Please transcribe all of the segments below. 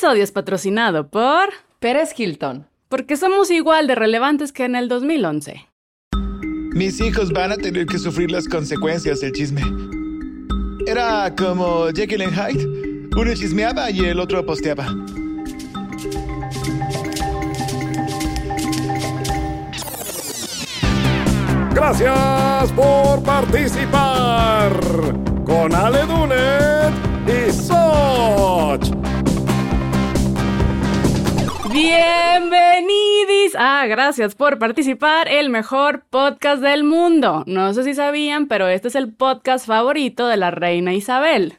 episodio es patrocinado por... Pérez Hilton. Porque somos igual de relevantes que en el 2011. Mis hijos van a tener que sufrir las consecuencias del chisme. Era como Jekyll and Hyde. Uno chismeaba y el otro posteaba. Gracias por participar con Ale Dunet y Soch. Bienvenidos. Ah, gracias por participar. El mejor podcast del mundo. No sé si sabían, pero este es el podcast favorito de la reina Isabel.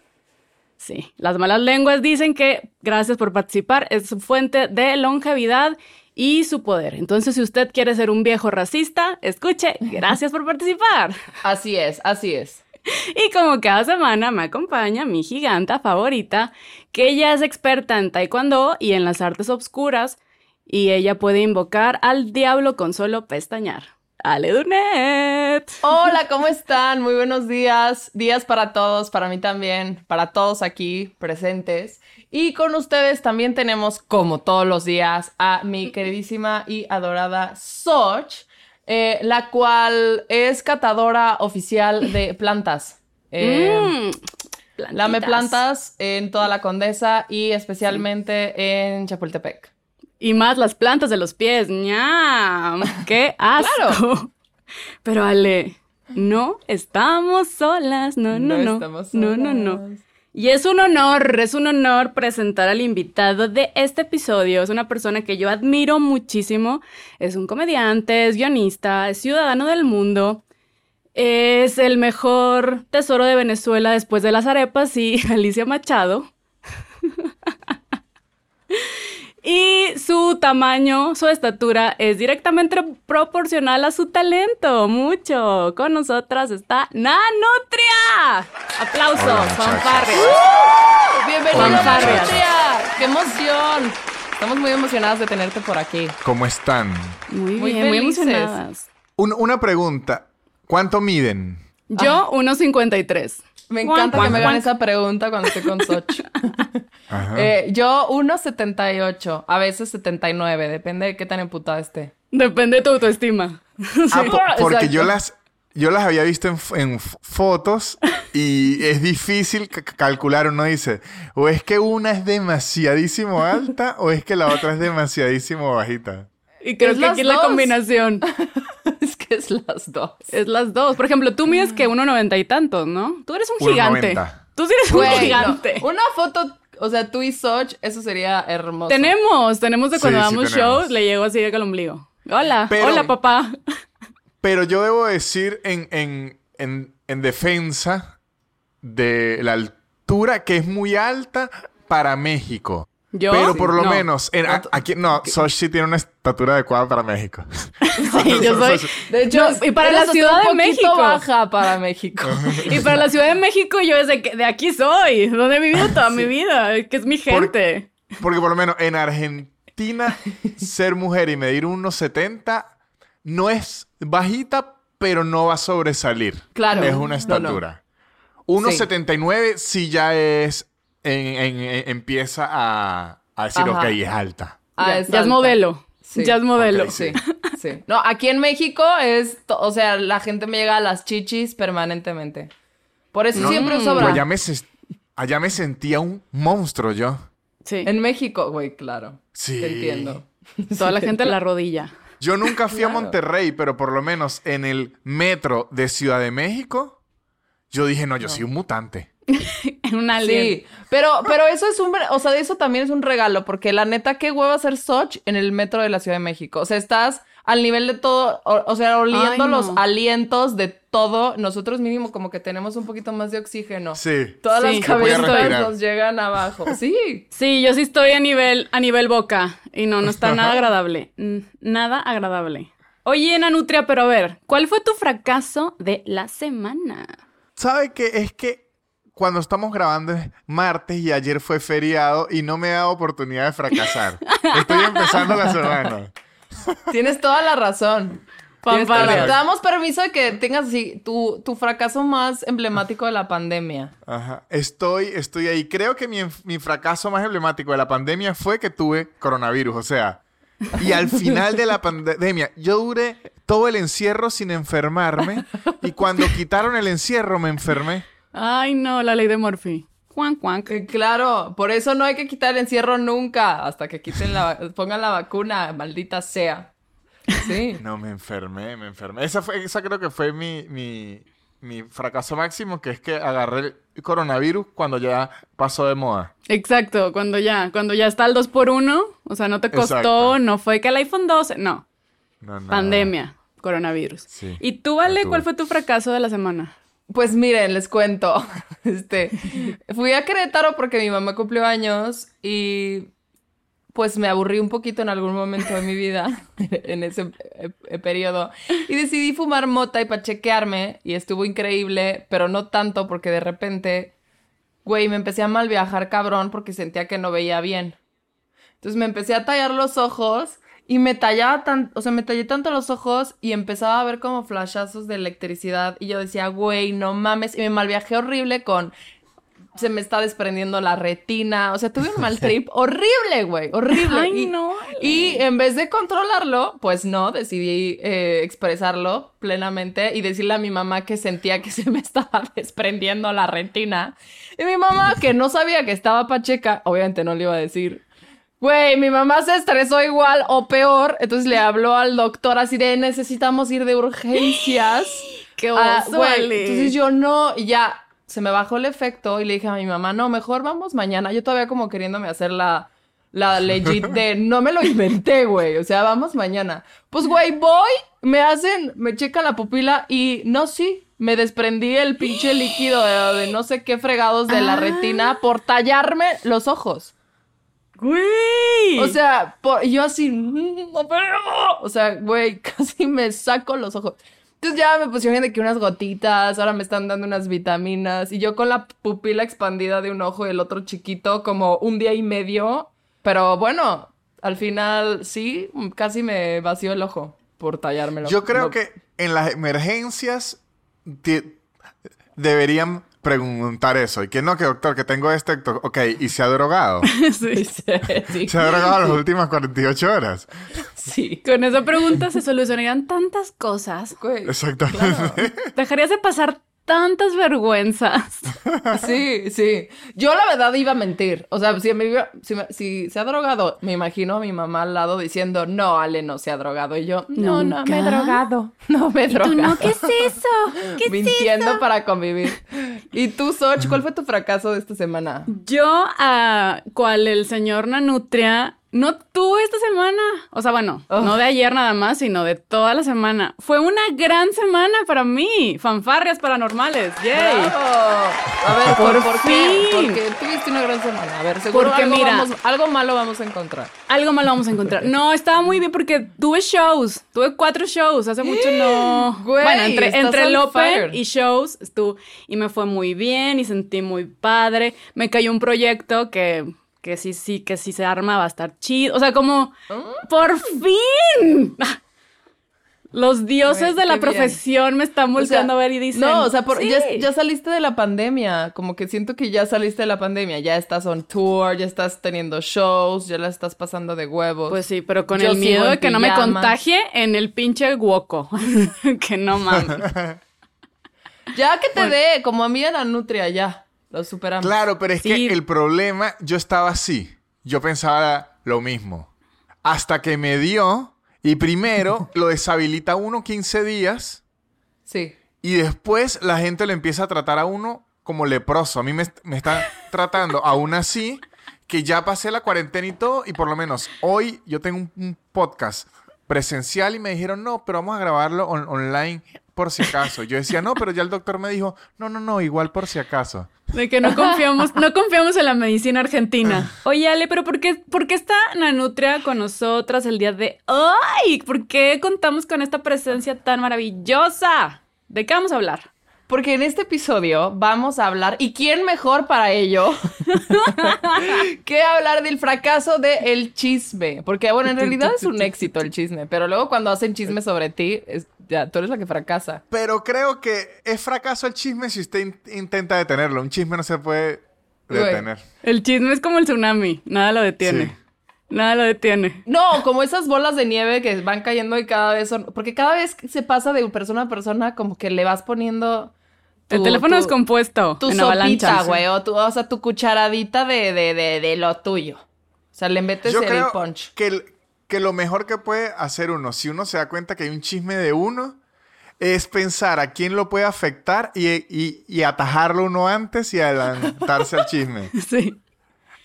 Sí, las malas lenguas dicen que gracias por participar es su fuente de longevidad y su poder. Entonces, si usted quiere ser un viejo racista, escuche, gracias por participar. Así es, así es. Y como cada semana me acompaña mi giganta favorita, que ella es experta en taekwondo y en las artes obscuras, y ella puede invocar al diablo con solo pestañear. Ale Dunet. Hola, ¿cómo están? Muy buenos días. Días para todos, para mí también, para todos aquí presentes. Y con ustedes también tenemos, como todos los días, a mi queridísima y adorada Soch eh, la cual es catadora oficial de plantas. Eh, Mm, lame plantas en toda la Condesa y especialmente en Chapultepec. Y más las plantas de los pies. ¡Ñam! ¡Qué asco! Pero Ale, no estamos solas. No, no, no. estamos no, no, no. Y es un honor, es un honor presentar al invitado de este episodio. Es una persona que yo admiro muchísimo. Es un comediante, es guionista, es ciudadano del mundo. Es el mejor tesoro de Venezuela después de las arepas y Alicia Machado. Y su tamaño, su estatura es directamente proporcional a su talento. Mucho. Con nosotras está Nanutria. Aplausos, Hola, fanfarrias. ¡Bienvenida, Fanfarrias. Nutria! ¡Qué emoción! Estamos muy emocionadas de tenerte por aquí. ¿Cómo están? Muy Muy bien, muy emocionadas. Un- una pregunta. ¿Cuánto miden? Yo, 1.53. Me encanta guan, que me guan. hagan esa pregunta cuando estoy con Soch. Ajá. Eh, yo 1.78, a veces 79, depende de qué tan emputada esté. Depende de tu autoestima. Ah, po- porque Exacto. yo las, yo las había visto en, f- en fotos y es difícil ca- calcular. Uno dice, o es que una es demasiadísimo alta o es que la otra es demasiadísimo bajita. Y creo Es que aquí es la dos. combinación. es que es las dos. Es las dos. Por ejemplo, tú mides que 1.90 y tantos, ¿no? Tú eres un 1.90. gigante. Tú sí eres un no. gigante. Una foto, o sea, tú y Soch, eso sería hermoso. Tenemos, tenemos de cuando Sí, damos shows, le llego así de que ombligo. Hola, Pero- hola papá. Pero yo debo decir en, en, en, en defensa de la altura que es muy alta para México. ¿Yo? Pero por lo No. menos, en- a- aquí no, Soch sí tiene una estatura adecuada para México. Sí, yo soy. De hecho, No, y para la Ciudad de México. baja para México. Y para la Ciudad de México, yo desde que de aquí soy, donde he vivido toda mi vida, que es mi gente. Porque por lo menos en Argentina, ser mujer y medir unos 70 no es bajita, pero no va a sobresalir. Claro. Es una No, no. estatura. 1,79 sí. ya es. En- en- en- empieza a, a decir, Ajá. ok, es alta. Ah, ya, es ya es alta. modelo. Sí. Ya es modelo. Ok, Sí, sí. No, aquí en México es, o sea, la gente me llega a las chichis permanentemente. Por eso siempre uso bra. Allá me, se- allá me sentía un monstruo yo. Sí. En México, güey, claro. Sí. Te entiendo. Toda la gente en la rodilla. Yo nunca fui a. Monterrey, pero por lo menos en el metro de Ciudad de México, yo dije, no, yo soy un mutante. En un alien. Sí, pero, pero eso es un, o sea, eso también es un regalo, porque la neta, qué hueva hacer Soch en el metro de la Ciudad de México. O sea, estás al nivel de todo, o, o sea, oliendo Ay, no. los alientos de todo. Nosotros mínimo como que tenemos un poquito más de oxígeno. Sí. Todas Sí. las cabezas nos llegan abajo. Sí. Sí, yo sí estoy a nivel, a nivel boca. Y no, no está nada agradable. Nada agradable. Oye, Nanutria, pero a ver, ¿cuál fue tu fracaso de la semana? ¿Sabe qué? Es que cuando estamos grabando es martes y ayer fue feriado y no me he dado oportunidad de fracasar. Estoy empezando la semana. Tienes toda la razón. Fanfarrias. Te damos permiso de que tengas así tu, tu fracaso más emblemático de la pandemia. Ajá. Estoy, estoy ahí. Creo que mi, mi fracaso más emblemático de la pandemia fue que tuve coronavirus. O sea, y al final de la pandemia, yo duré todo el encierro sin enfermarme. Y cuando quitaron el encierro, me enfermé. Ay, no, la ley de Murphy. Cuan, cuan. Que claro, por eso no hay que quitar el encierro nunca, hasta que quiten la, pongan la vacuna, maldita sea. Sí. No, me enfermé, me enfermé. Esa, fue, esa creo que fue mi, mi, mi fracaso máximo, que es que agarré el coronavirus cuando ya pasó de moda. Exacto, cuando ya, cuando ya está el 2 por 1 o sea, no te costó, Exacto. no fue que el iPhone 12, no, No, no. pandemia, coronavirus. Sí, ¿Y tú, Vale, lo cuál fue tu fracaso de la semana? Pues miren, les cuento. Este, fui a Querétaro porque mi mamá cumplió años y pues me aburrí un poquito en algún momento de mi vida, en ese eh, eh, periodo, y decidí fumar mota y pachequearme y estuvo increíble, pero no tanto porque de repente, güey, me empecé a mal viajar cabrón porque sentía que no veía bien. Entonces me empecé a tallar los ojos y me tallaba tan, o sea, me tallé tanto los ojos y empezaba a ver como flashazos de electricidad y yo decía, güey, no mames, y me malviajé horrible con se me está desprendiendo la retina, o sea, tuve un mal trip horrible, güey, horrible. Ay, y, no, y en vez de controlarlo, pues no, decidí eh, expresarlo plenamente y decirle a mi mamá que sentía que se me estaba desprendiendo la retina. Y mi mamá, que no sabía que estaba pacheca, obviamente no le iba a decir. Güey, mi mamá se estresó igual o peor, entonces le habló al doctor así de necesitamos ir de urgencias. ¡Qué Ah, oso, güey, Ale! Entonces yo no, y ya se me bajó el efecto y le dije a mi mamá, no, mejor vamos mañana. Yo todavía como queriéndome hacer la, la legit de no me lo inventé, güey. O sea, vamos mañana. Pues, güey, voy, me hacen, me checan la pupila y no, sí, me desprendí el pinche líquido de, de no sé qué fregados de la Ah. retina por tallarme los ojos. ¡Güey! O sea, por- yo así, "Mm, no veo". O sea, güey, casi me saco los ojos. Entonces ya me pusieron de que unas gotitas, ahora me están dando unas vitaminas y yo con la pupila expandida de un ojo y el otro chiquito como un día y medio. Pero bueno, al final sí, casi me vació el ojo por tallármelo. Yo creo No- que en las emergencias deberían preguntar eso. Y que no, que doctor, que tengo este... doctor. Ok, ¿y se ha drogado? Sí. sí, Se ha drogado las últimas 48 horas. sí. Con esa pregunta se solucionarían tantas cosas. Güey, Exactamente. Dejarías de pasar tantas vergüenzas. Sí, sí. Yo la verdad iba a mentir. O sea, si, me iba- si, me- si se ha drogado, me imagino a mi mamá al lado diciendo, no, Ale no se ha drogado. Y yo, no, no me he ¿Nunca? drogado. No me he ¿Tú drogado. no? ¿Qué es eso? ¿Qué es Mintiendo para convivir. ¿Y tú, Soch, cuál fue tu fracaso de esta semana? Yo, a cual el señor Nanutria, no tuve esta semana. O sea, bueno, Oh. no de ayer nada más, sino de toda la semana. Fue una gran semana para mí. Fanfarrias paranormales. ¡Yay! ¡Bravo! A ver, ¿por, Por por qué? fin. Porque tuviste una gran semana. A ver, seguro Porque algo, mira- vamos- algo malo vamos a encontrar. Algo malo vamos a encontrar. No, estaba muy bien porque tuve shows. Tuve cuatro shows. Hace mucho no. Güey, bueno, entre, entre el Open y shows estuvo. Y me fue muy bien y sentí muy padre. Me cayó un proyecto que, que sí, sí, que sí se arma va a estar chido. O sea, como. Ah. ¡Por fin! Los dioses de la bien. profesión me están O sea, volteando a ver y dicen. No, o sea, por- "Sí". ya, ya saliste de la pandemia. Como que siento que ya saliste de la pandemia. Ya estás on tour, ya estás teniendo shows, ya la estás pasando de huevos. Pues sí, pero con Yo el miedo de que no me contagie en el pinche huoco. que no mames. Ya que te dé, como a mí en la nutria, ya. Lo superamos. Claro, pero es Sí. que el problema, yo estaba así. Yo pensaba lo mismo. Hasta que me dio y primero lo deshabilita uno 15 días Sí. y después la gente le empieza a tratar a uno como leproso. A mí me, me están tratando aún así que ya pasé la cuarentena y todo y por lo menos hoy yo tengo un, un podcast presencial y me dijeron, no, pero vamos a grabarlo on- online por si acaso. Yo decía, no, pero ya el doctor me dijo, no, no, no, igual por si acaso. De que no confiamos, no confiamos en la medicina argentina. Oye, Ale, pero ¿por qué, por qué está Nanutria con nosotras el día de hoy? ¿Por qué contamos con esta presencia tan maravillosa? ¿De qué vamos a hablar? Porque en este episodio vamos a hablar, ¿y quién mejor para ello? que hablar del fracaso del chisme. Porque, bueno, en realidad es un éxito el chisme, pero luego cuando hacen chisme sobre ti, es- ya, tú eres la que fracasa. Pero creo que es fracaso el chisme si usted in- intenta detenerlo. Un chisme no se puede Güey. detener. El chisme es como el tsunami. Nada lo detiene. Sí. Nada lo detiene. No, como esas bolas de nieve que van cayendo y cada vez son... Porque cada vez que se pasa de persona a persona, como que le vas poniendo... el teléfono tu- es compuesto Tu en sopita, avalancha. güey, o, tu- o sea, tu cucharadita de, de, de, de lo tuyo. O sea, le metes Yo el creo punch. que, el- que lo mejor que puede hacer uno, si uno se da cuenta que hay un chisme de uno, es pensar a quién lo puede afectar y, y- y atajarlo uno antes y adelantarse al chisme. Sí.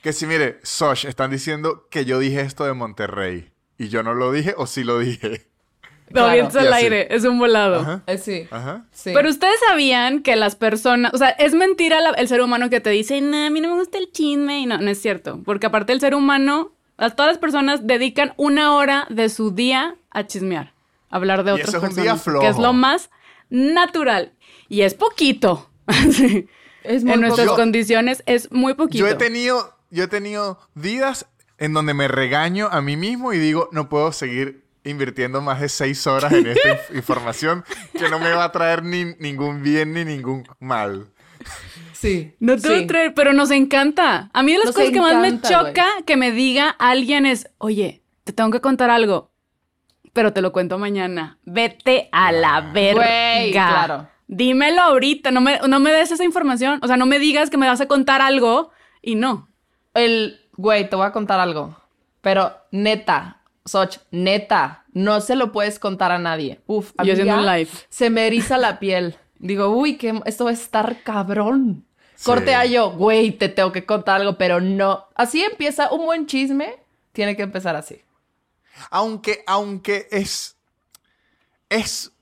Que si, mire, Sosh, están diciendo que yo dije esto de Monterrey. Y yo no lo dije o sí lo dije. Lo Claro. al aire. Es un volado. Ajá. Eh, sí. Ajá. sí. Pero ustedes sabían que las personas, o sea, es mentira la- el ser humano que te dice, no, a mí no me gusta el chisme, y no, no es cierto, porque aparte el ser humano, a todas las personas dedican una hora de su día a chismear, a hablar de Y otras eso es un día que es flojo. lo más natural y es poquito. Sí. es muy en nuestras poco. condiciones es muy poquito. Yo he tenido, yo he tenido días en donde me regaño a mí mismo y digo, no puedo seguir invirtiendo más de seis horas en esta inf- información que no me va a traer ni ningún bien ni ningún mal. Sí. No te sí. creo, pero nos encanta. A mí de las Nos cosas que más me choca que me diga alguien es, oye, te tengo que contar algo, pero te lo cuento mañana. Vete a la verga. Güey, claro. Dímelo ahorita, no me, no me des esa información. O sea, no me digas que me vas a contar algo y no. El, güey, te voy a contar algo. Pero neta, Soch, neta, no se lo puedes contar a nadie. Uf, Yo haciendo un live. Se me eriza la piel. Digo, uy, que esto va a estar cabrón. Sí. Corte a yo, güey, te tengo que contar algo, pero no. Así empieza un buen chisme. Tiene que empezar así. Aunque, aunque es, es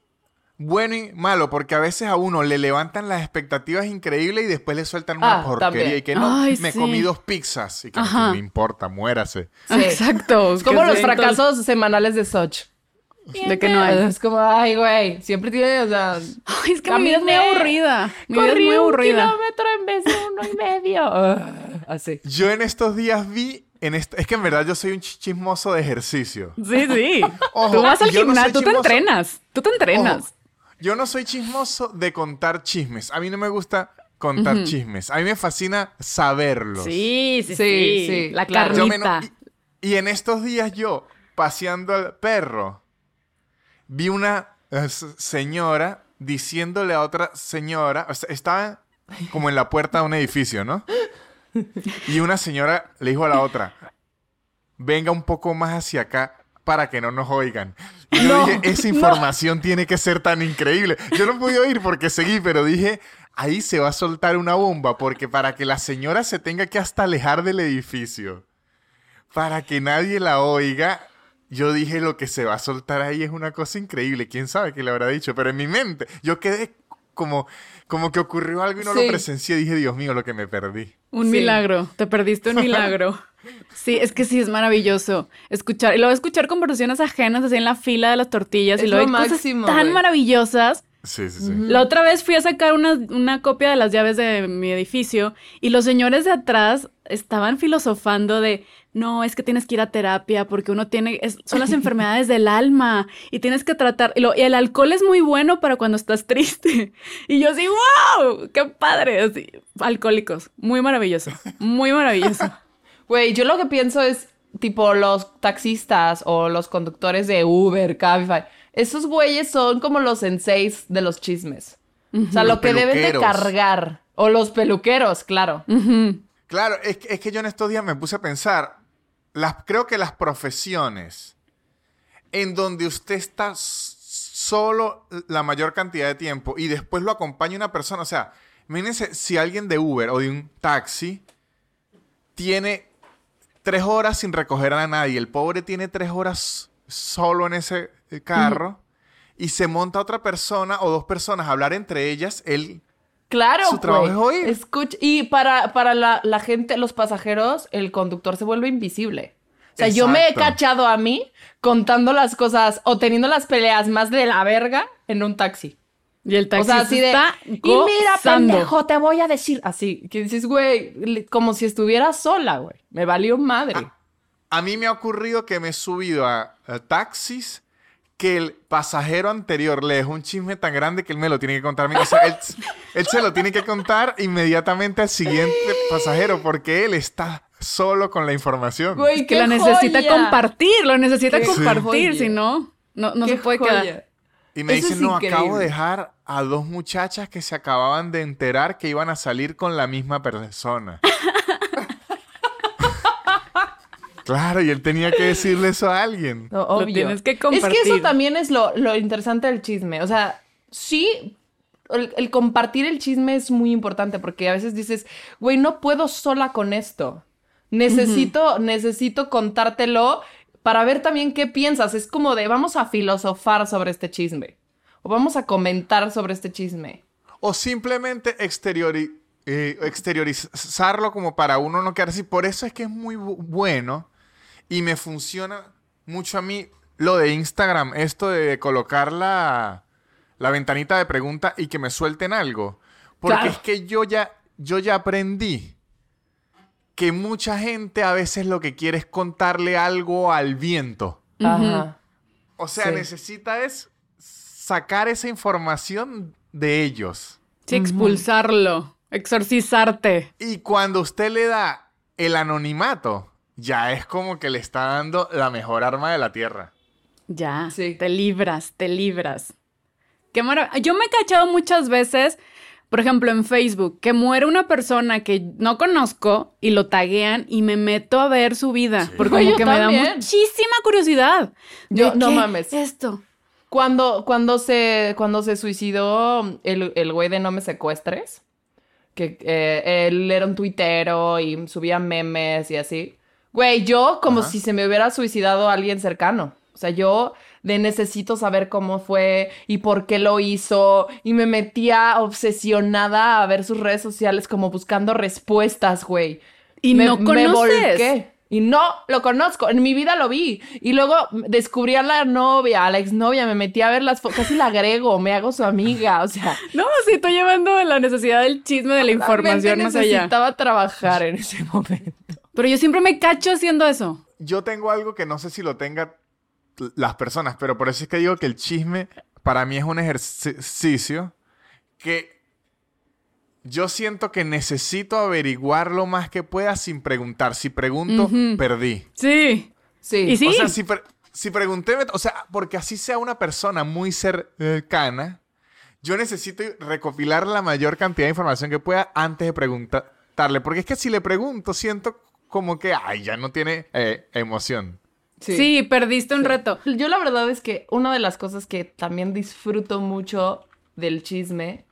bueno y malo, porque a veces a uno le levantan las expectativas increíbles y después le sueltan una Ah, porquería también. y que no, Ay, me sí. comí dos pizzas y que Ajá. no me importa, muérase. Sí. Exacto. Es como los fracasos semanales de Soch. De que no hay. Es como, ay, güey, siempre tiene, o sea, Ay, es que mi vida es muy aburrida. Mi vida es muy un aburrida. kilómetro en vez de uno y medio. Ah, así. Yo en estos días vi, en est- es que en verdad yo soy un ch- chismoso de ejercicio. Sí, sí. Ojo, tú vas al no gimnasio, soy tú te chismoso. entrenas. Tú te entrenas. Ojo, yo no soy chismoso de contar chismes. A mí no me gusta contar chismes. A mí me fascina saberlos. Sí, sí, sí. Sí, sí, La me no- carnita. y, y en estos días yo, paseando al perro, vi una eh, señora diciéndole a otra señora, o sea, estaba como en la puerta de un edificio, ¿no? Y una señora le dijo a la otra, venga un poco más hacia acá para que no nos oigan. Y yo No, dije, esa no. información tiene que ser tan increíble. Yo no pude oír porque seguí, pero dije, ahí se va a soltar una bomba, porque para que la señora se tenga que hasta alejar del edificio, para que nadie la oiga, yo dije, lo que se va a soltar ahí es una cosa increíble. ¿Quién sabe qué le habrá dicho? Pero en mi mente, yo quedé como, como que ocurrió algo y no Sí. lo presencié. Dije, Dios mío, lo que me perdí. Un Sí. milagro. Te perdiste un milagro. Sí, es que sí, es maravilloso. Escuchar, y luego escuchar conversaciones ajenas así en la fila de las tortillas. Es y luego lo hay cosas tan maravillosas. Sí, sí, sí. La otra vez fui a sacar una, una copia de las llaves de mi edificio y los señores de atrás estaban filosofando de, no, es que tienes que ir a terapia porque uno tiene, es- son las enfermedades del alma y tienes que tratar, y, lo- y el alcohol es muy bueno para cuando estás triste. Y yo así, wow, qué padre, así, alcohólicos, muy maravilloso, muy maravilloso. Güey, yo lo que pienso es, tipo, los taxistas o los conductores de Uber, Cabify. Esos güeyes son como los senseis de los chismes. O sea, Los lo que deben de cargar. O los peluqueros, claro. Claro, es que yo en estos días me puse a pensar, las, creo que las profesiones en donde usted está solo la mayor cantidad de tiempo y después lo acompaña una persona, o sea, imagínense si alguien de Uber o de un taxi tiene tres horas sin recoger a nadie, el pobre tiene tres horas solo en ese eh, carro y se monta otra persona o dos personas a hablar entre ellas, él Claro, Su trabajo güey. es oír. Escucha- Y para, para la, la gente, los pasajeros, el conductor se vuelve invisible. O sea, yo me he cachado a mí contando las cosas o teniendo las peleas más de la verga en un taxi. Y el O taxista sea, así de. está Y mira, gozando". pendejo, te voy a decir. Así, que dices, güey, como si estuviera sola, güey. Me valió madre. A mí me ha ocurrido que me he subido a, a taxis que el pasajero anterior le dejó un chisme tan grande que él me lo tiene que contar a mí. O sea, él, él se lo tiene que contar inmediatamente al siguiente pasajero porque él está solo con la información. Güey, que la necesita joya. compartir, lo necesita Qué compartir, si no, no, no se puede joya. quedar. Y me Eso dicen, no, acabo de dejar a dos muchachas que se acababan de enterar que iban a salir con la misma persona. claro, y él tenía que decirle eso a alguien. No, obvio. tienes que Es que eso también es lo, lo interesante del chisme. O sea, sí, el, el compartir el chisme es muy importante porque a veces dices, güey, no puedo sola con esto. Necesito, necesito contártelo para ver también qué piensas. Es como de, vamos a filosofar sobre este chisme. O vamos a comentar sobre este chisme. O simplemente exteriori- eh, exteriorizarlo como para uno no quedarse. así. Por eso es que es muy bu- bueno y me funciona mucho a mí lo de Instagram, esto de colocar la, la ventanita de pregunta y que me suelten algo. Porque Claro. es que yo ya, yo ya aprendí que mucha gente a veces lo que quiere es contarle algo al viento. Ajá. O sea, Sí. necesita es sacar esa información de ellos. Sí, expulsarlo, exorcizarte. Y cuando usted le da el anonimato, ya es como que le está dando la mejor arma de la tierra. Ya, Sí. te libras, te libras. Qué maravilla. Yo me he cachado muchas veces, por ejemplo, en Facebook, que muere una persona que no conozco y lo taguean y me meto a ver su vida. Porque como yo que me da muchísima curiosidad. De, Yo- no ¿qué mames. Esto. Cuando, cuando, se, cuando se suicidó el, el güey de No Me Secuestres, que eh, él era un tuitero y subía memes y así. Güey, yo como Ajá. si se me hubiera suicidado alguien cercano. O sea, yo de necesito saber cómo fue y por qué lo hizo. Y me metía obsesionada a ver sus redes sociales como buscando respuestas, güey. Y Me- no me conoces. volqué. Y no lo conozco, en mi vida lo vi. Y luego descubrí a la novia, a la exnovia, me metí a ver las fotos, casi la agrego, me hago su amiga, o sea. No, sí, estoy llevando la necesidad del chisme, de la información más allá. necesitaba trabajar en ese momento. Pero yo siempre me cacho haciendo eso. Yo tengo algo que no sé si lo tenga las personas, pero por eso es que digo que el chisme para mí es un ejercicio que yo siento que necesito averiguar lo más que pueda sin preguntar. Si pregunto, perdí. Sí. Sí. Y sí. O sea, si, pre- si pregunté, o sea, porque así sea una persona muy cercana, yo necesito recopilar la mayor cantidad de información que pueda antes de preguntarle. Porque es que si le pregunto, siento como que, ay, ya no tiene eh, emoción. Sí, perdiste un reto. Yo la verdad es que una de las cosas que también disfruto mucho del chisme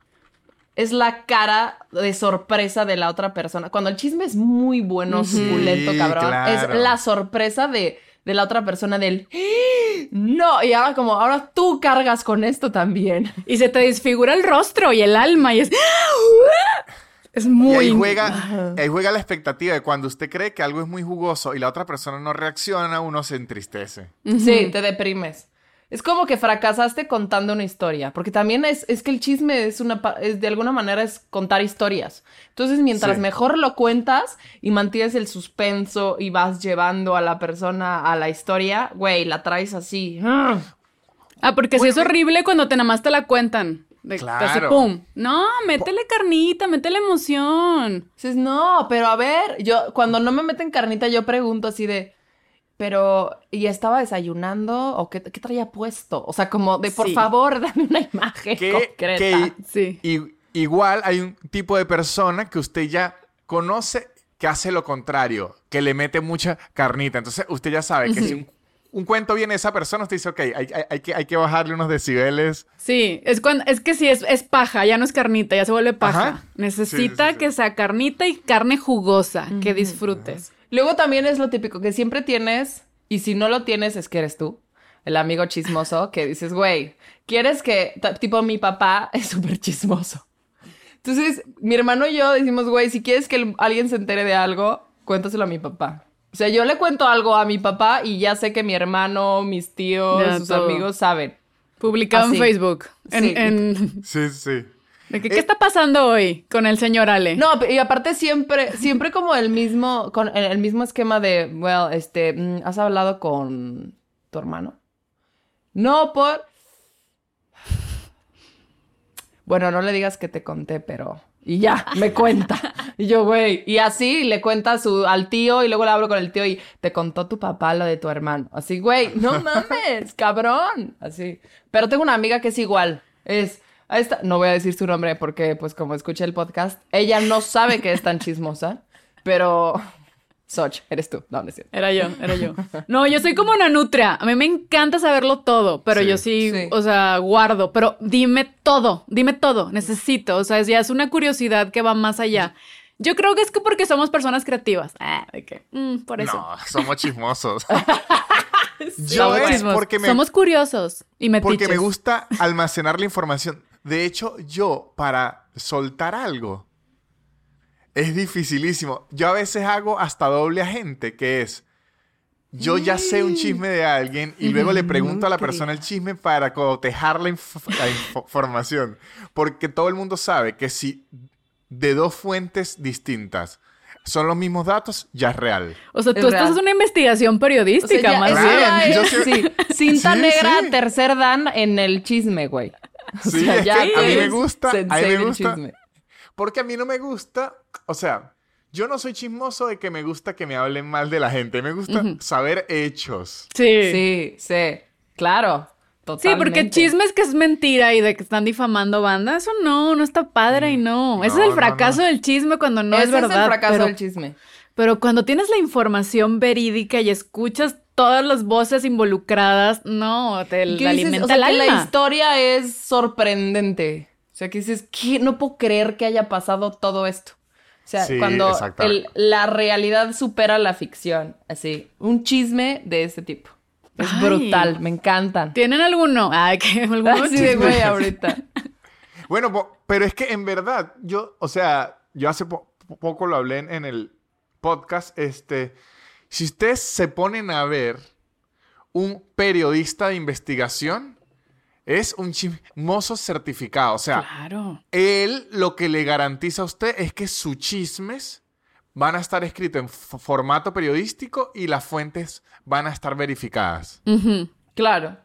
es la cara de sorpresa de la otra persona. Cuando el chisme es muy bueno, suculento, Sí, cabrón, claro. es la sorpresa de, de la otra persona del ¡Ah! no, y ahora como ahora tú cargas con esto también. Y se te desfigura el rostro y el alma y es... Es Y muy... ahí juega, ahí juega la expectativa de cuando usted cree que algo es muy jugoso y la otra persona no reacciona, uno se entristece. Sí, te deprimes. Es como que fracasaste contando una historia, porque también es, es que el chisme es una, es de alguna manera es contar historias. Entonces, mientras Sí. mejor lo cuentas y mantienes el suspenso y vas llevando a la persona a la historia, güey, la traes así. ¡ah! Ah, porque si es horrible cuando te nada más te la cuentan. De, te hace Claro. pum. No, métele carnita, métele emoción. Dices, no, pero a ver, yo cuando no me meten carnita, yo pregunto así de, pero, ¿y estaba desayunando o qué, qué traía puesto? O sea, como de, por Sí. favor, dame una imagen Que, concreta. que Sí. i- igual hay un tipo de persona que usted ya conoce que hace lo contrario, que le mete mucha carnita. Entonces usted ya sabe que si un, un cuento viene esa persona, usted dice, ok, hay, hay- hay que, hay que bajarle unos decibeles. Sí, es cuando, es que sí, es, es paja, ya no es carnita, ya se vuelve paja. Ajá. Necesita Sí, sí, sí. que sea carnita y carne jugosa, que disfrutes. Luego también es lo típico que siempre tienes, y si no lo tienes es que eres tú, el amigo chismoso, que dices, güey, ¿quieres que, tipo mi papá es súper chismoso? Entonces, mi hermano y yo decimos, güey, si quieres que alguien se entere de algo, cuéntaselo a mi papá. O sea, yo le cuento algo a mi papá y ya sé que mi hermano, mis tíos, Ya, sus todo. amigos saben. Publicado en. Facebook. En, Sí. en- Sí, sí. de que, ¿Qué está pasando hoy con el señor Ale? No, y aparte siempre, siempre como el mismo, con el, el mismo esquema de, well, este, mm, ¿has hablado con tu hermano? No, por... Bueno, no le digas que te conté, pero... Y ya, me cuenta. Y yo, güey, y así le cuenta su, al tío y luego le hablo con el tío y te contó tu papá lo de tu hermano. Así, güey, no mames, cabrón. Así. Pero tengo una amiga que es igual. Es, esta, no voy a decir su nombre porque, pues, como escuché el podcast, ella no sabe que es tan chismosa, pero... Soch, eres tú. No, no es cierto. Era yo, era yo. No, yo soy como una nutria. A mí me encanta saberlo todo, pero Sí. yo sí, Sí. o sea, guardo. Pero dime todo, dime todo. Necesito. O sea, ya es una curiosidad que va más allá. Yo creo que es que porque somos personas creativas. Ah, ¿de qué? Mm, por eso. No, somos chismosos. Somos Yo es porque me, Somos curiosos y metiches. porque me gusta almacenar la información. De hecho, yo para soltar algo es dificilísimo. Yo a veces hago hasta doble agente, que es yo ya sé un chisme de alguien y luego le pregunto a la persona el chisme para cotejar la, inf- la info- información. Porque todo el mundo sabe que si de dos fuentes distintas son los mismos datos, ya es real. O sea, Es tú estás en una investigación O sea, periodística, ya- más bien. Yo sí- sí, cinta Sí, negra, sí. tercer dan en el chisme, güey. O Sí, sea, es ya que a mí me gusta, a mí me gusta. Porque a mí no me gusta, o sea, yo no soy chismoso de que me gusta que me hablen mal de la gente. Me gusta saber hechos. Sí. Sí, sí, claro. Sí, Totalmente. porque chismes que es mentira y de que están difamando banda, eso no, no está padre y no. Ese es el No, no, fracaso no. del chisme cuando no Ese es verdad. el fracaso pero, del chisme. pero cuando tienes la información verídica y escuchas todas las voces involucradas, no, te alimenta O sea, el que la historia es sorprendente. O sea, que dices, ¿qué? No puedo creer que haya pasado todo esto. O sea, Sí, cuando el- la realidad supera la ficción. Así, un chisme de este tipo. Es Ay. brutal, me encantan. ¿Tienen alguno? Ay, que alguno Así de chisme? güey ahorita. Bueno, pero es que en verdad, yo, o sea, yo hace po- poco lo hablé en, en el podcast, este, si ustedes se ponen a ver un periodista de investigación, es un chismoso certificado. O sea, Claro. él lo que le garantiza a usted es que sus chismes van a estar escritos en formato periodístico y las fuentes van a estar verificadas. Claro.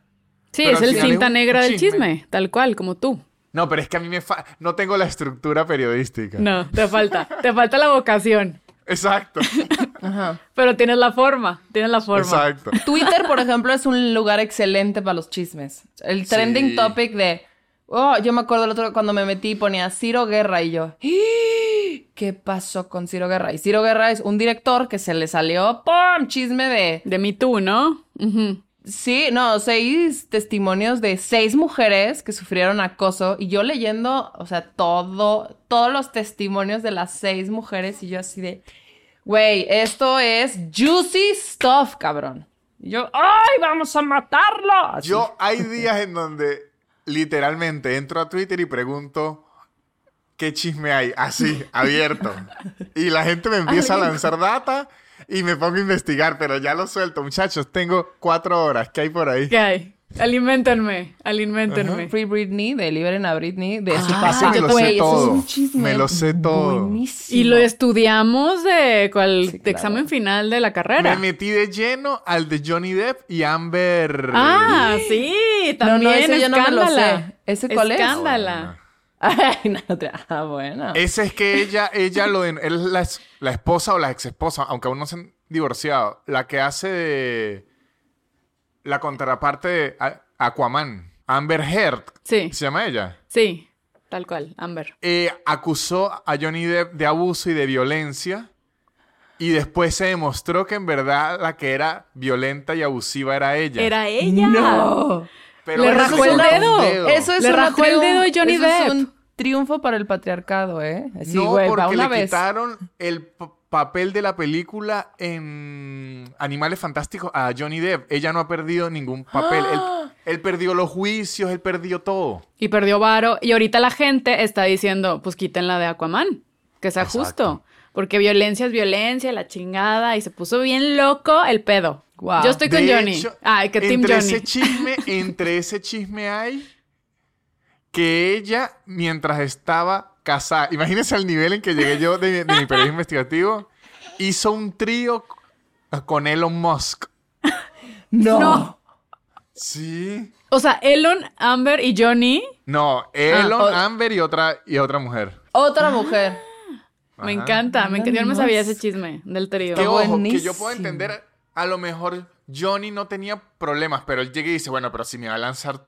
Sí, Pero es el cinta es un negra del chisme. chisme, tal cual, como tú. No, pero es que a mí me fa- no tengo la estructura periodística. No, te falta, te falta la vocación. Exacto. Ajá. Pero tienes la forma, tienes la forma. Exacto. Twitter, por ejemplo, es un lugar excelente para los chismes. El trending Sí. topic de. Oh, yo me acuerdo el otro cuando me metí y ponía Ciro Guerra y yo. "¡Ah! ¿Qué pasó con Ciro Guerra? Y Ciro Guerra es un director que se le salió ¡pum! chisme de. De Me Too, ¿no? Sí, no, seis testimonios de seis mujeres que sufrieron acoso. Y yo leyendo, o sea, todo, todos los testimonios de las seis mujeres. Y yo así de. Güey, esto es juicy stuff, cabrón. Y yo, ¡ay, vamos a matarlo! Así. Yo hay días en donde literalmente entro a Twitter y pregunto qué chisme hay, así, abierto. Y la gente me empieza a lanzar data y me pongo a investigar, pero ya lo suelto. Muchachos, tengo cuatro horas. ¿Qué hay por ahí? ¿Qué hay? Aliméntenme, aliméntenme. Free Britney, de Liberen a Britney, de su Ah, sí, papá. me lo sé eso todo. es un chisme. Me lo sé todo. Buenísimo. Y lo estudiamos de cual Sí, de claro. examen final de la carrera. Me metí de lleno al de Johnny Depp y Amber. Ah, sí, también no, ese yo no me lo escándala. sé. ¿Ese cuál es? Escándala. Ay, no, te- ah, bueno. Ese es que ella, ella lo de- él es la, es- la esposa o la ex esposa, aunque aún no se han divorciado, la que hace de la contraparte de Aquaman, Amber Heard, Sí, se llama ella. sí, tal cual, Amber. Eh, acusó a Johnny Depp de abuso y de violencia. Y después se demostró que en verdad la que era violenta y abusiva era ella. Era ella. No. Pero Le es el un dedo. Eso es Le el dedo Johnny eso Depp. Es un triunfo para el patriarcado, ¿eh? Así, no, güey, porque una le vez. quitaron el papel de la película en Animales Fantásticos a Johnny Depp. Ella no ha perdido ningún papel. Él, él perdió los juicios, él perdió todo. Y perdió varo. Y ahorita la gente está diciendo, pues quítenla de Aquaman. Que sea Exacto. justo. Porque violencia es violencia, la chingada. Y se puso bien loco el pedo. Wow. Yo estoy con De Johnny. hecho, Ay, que Team entre Johnny. ese chisme, entre ese chisme hay que ella, mientras estaba casada, imagínense el nivel en que llegué yo de, de mi periodismo investigativo, hizo un trío con Elon Musk. No. No. Sí. O sea, Elon, Amber y Johnny. No, Elon, o- Amber y otra, y otra mujer. Otra mujer. Me Ajá. encanta. Me encanta. Yo no me Elon sabía ese chisme del trío. Que ojo, que yo puedo entender, a lo mejor Johnny no tenía problemas, pero él llega y dice, bueno, pero si me va a lanzar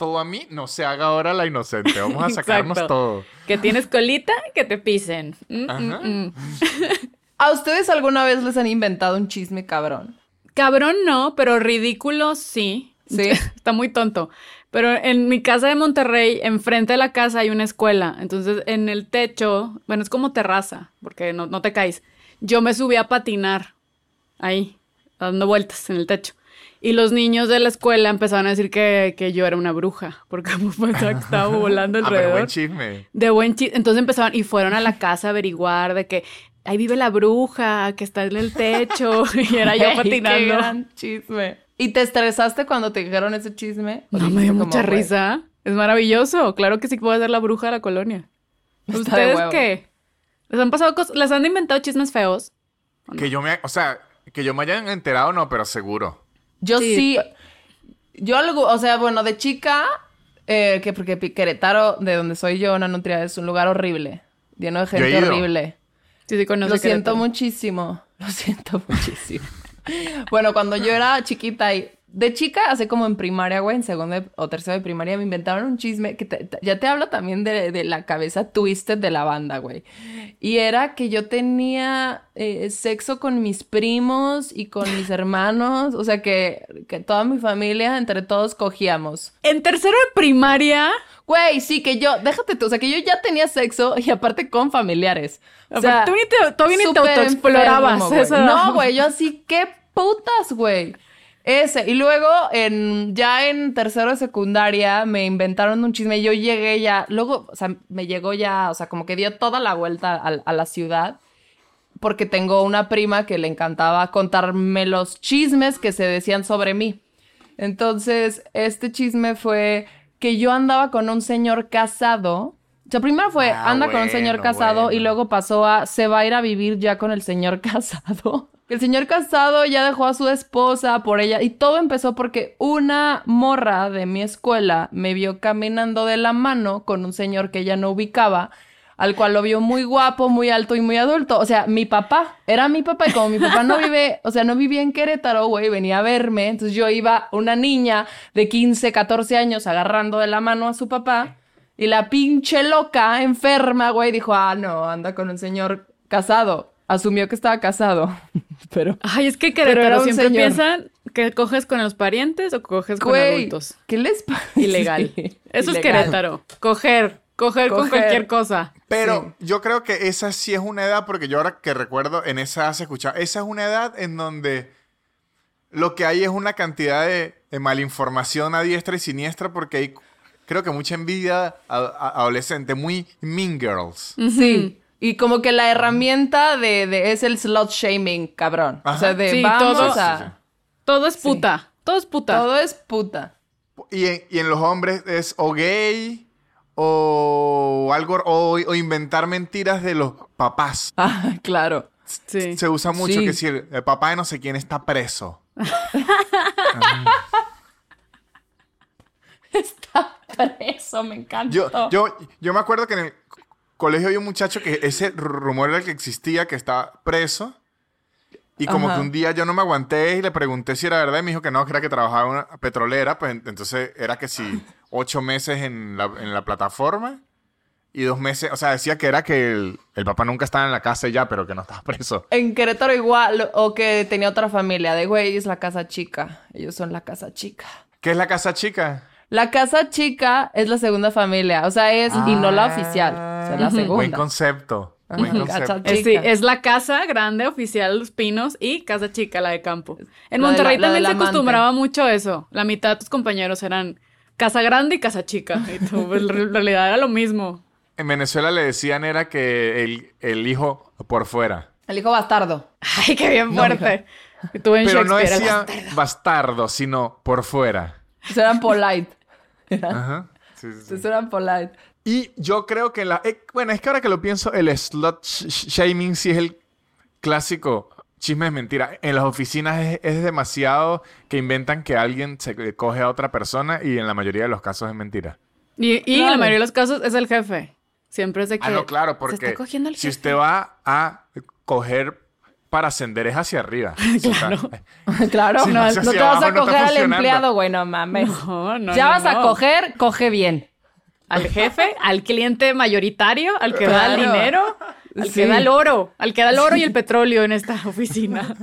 todo a mí, no se haga ahora la inocente, vamos a sacarnos Exacto. todo. Que tienes colita, que te pisen. Mm, mm, mm. ¿A ustedes alguna vez les han inventado un chisme cabrón? Cabrón no, pero ridículo sí. Sí. Está muy tonto. Pero en mi casa de Monterrey, enfrente de la casa hay una escuela. Entonces, en el techo, bueno, es como terraza, porque no, no te caes. Yo me subí a patinar ahí, dando vueltas en el techo. Y los niños de la escuela empezaron a decir que, que yo era una bruja, porque pues, estaba volando Ah, pero alrededor. buen chisme. De buen chiste. Entonces empezaron y fueron a la casa a averiguar de que ahí vive la bruja, que está en el techo. Y era yo Ey, Qué patinando. gran chisme. ¿Y te estresaste cuando te dijeron ese chisme? ¿O No, me dio mucha risa. Es maravilloso. Claro que sí puedo ser la bruja de la colonia. Está de ¿Ustedes huevo. qué? ¿Les han pasado cosas? ¿Les han inventado chismes feos? Que yo me, o sea, que yo me hayan enterado, no, pero seguro. Yo Sí. sí. Yo algo, o sea, bueno, de chica, eh, que porque Querétaro, de donde soy yo, una nutria, es un lugar horrible. Lleno de gente horrible. Sí, sí, conozco Lo siento Querétaro. muchísimo. Lo siento muchísimo. bueno, cuando yo era chiquita y de chica, hace como en primaria, güey, en segundo o tercero de primaria, me inventaron un chisme que te- te- ya te hablo también de, de la cabeza twisted de la banda, güey. Y era que yo tenía eh, sexo con mis primos y con mis hermanos, o sea que, que toda mi familia, entre todos, cogíamos. En tercero de primaria. Güey, sí, que yo, déjate tú, o sea que yo ya tenía sexo y aparte con familiares. O sea, tú ni te, todavía ni te autoexplorabas. enfermo, güey. eso. No, güey, yo así, qué putas, güey. Ese. Y luego, en, ya en tercero de secundaria, me inventaron un chisme. Yo llegué ya, luego, o sea, me llegó ya, o sea, como que dio toda la vuelta a, a la ciudad. Porque tengo una prima que le encantaba contarme los chismes que se decían sobre mí. Entonces, este chisme fue que yo andaba con un señor casado. O sea, primero fue, Ah, anda con un señor bueno, casado y luego pasó a, se va a ir a vivir ya con el señor casado. El señor casado ya dejó a su esposa por ella y todo empezó porque una morra de mi escuela me vio caminando de la mano con un señor que ella no ubicaba, al cual lo vio muy guapo, muy alto y muy adulto. O sea, mi papá, era mi papá y como mi papá no vive, o sea, no vivía en Querétaro, güey, venía a verme, entonces yo iba una niña de 15, 14 años agarrando de la mano a su papá y la pinche loca, enferma, güey, dijo, ah, no, anda con un señor casado. Asumió que estaba casado, pero... Ay, es que Querétaro siempre señor. piensan que coges con los parientes o coges con Güey, adultos. ¿qué les pasa? Ilegal. Sí, Eso es. Querétaro. Coger. Coger, con cualquier cosa. Pero yo creo que esa sí es una edad, porque yo ahora que recuerdo, en esa edad se escuchaba, esa es una edad en donde lo que hay es una cantidad de, de malinformación a diestra y siniestra, porque hay, creo que mucha envidia a- a- adolescente, muy mean girls. Sí. Y como que la herramienta de, de- es el slot shaming, cabrón. O sea, de Sí, vamos todo- a... Sí, sí, sí. Todo es puta. Todo es puta. Todo es puta. Y en, y en los hombres es o gay o algo, o, o inventar mentiras de los papás. Ah, claro. Sí. Se usa mucho Sí. que si el, el papá de no sé quién está preso. Está preso, me encanta. Yo, yo, yo me acuerdo que en el colegio había un muchacho que ese rumor era el que existía, que estaba preso. Y como Ajá. que un día yo no me aguanté y le pregunté si era verdad y me dijo que no, que era que trabajaba en una petrolera. Pues en- entonces era que si ocho meses en la, en la plataforma y dos meses, o sea, decía que era que el, el papá nunca estaba en la casa ya, pero que no estaba preso. En Querétaro igual, o que tenía otra familia, de güey, es la casa chica. Ellos son la casa chica. ¿Qué es la casa chica? La casa chica es la segunda familia, o sea, es, y no la oficial, o sea, la Buen segunda. concepto. Buen concepto. Casa Es, sí, chica. es la casa grande oficial Los Pinos y casa chica, la de campo. En La Monterrey la- también se amante. acostumbraba mucho eso. La mitad de tus compañeros eran casa grande y casa chica. Y tú, pues, en realidad era lo mismo. En Venezuela le decían era que el, el hijo por fuera. El hijo bastardo. Ay, qué bien fuerte. Y tú en Pero no decía bastardo, sino por fuera. Eso eran. Ajá. Sí, sí, sí. Eran polite. Y yo creo que la... eh, bueno, es que ahora que lo pienso, el slot sh- sh- shaming sí es el clásico chisme es mentira. En las oficinas es, es demasiado que inventan que alguien se coge a otra persona y en la mayoría de los casos es mentira. Y, y en la mayoría de los casos es el jefe. Siempre es de que. Ah, no, claro, Se porque está cogiendo el si usted va a coger para ascender es hacia arriba. Claro. Claro. Si no, no te vas a no coger al empleado, güey, no mames. No, no, ya no, vas a coger, coge bien. Al jefe, al cliente mayoritario, al que da el Claro. dinero, al Sí. que da el oro, al que da el oro y el petróleo en esta oficina.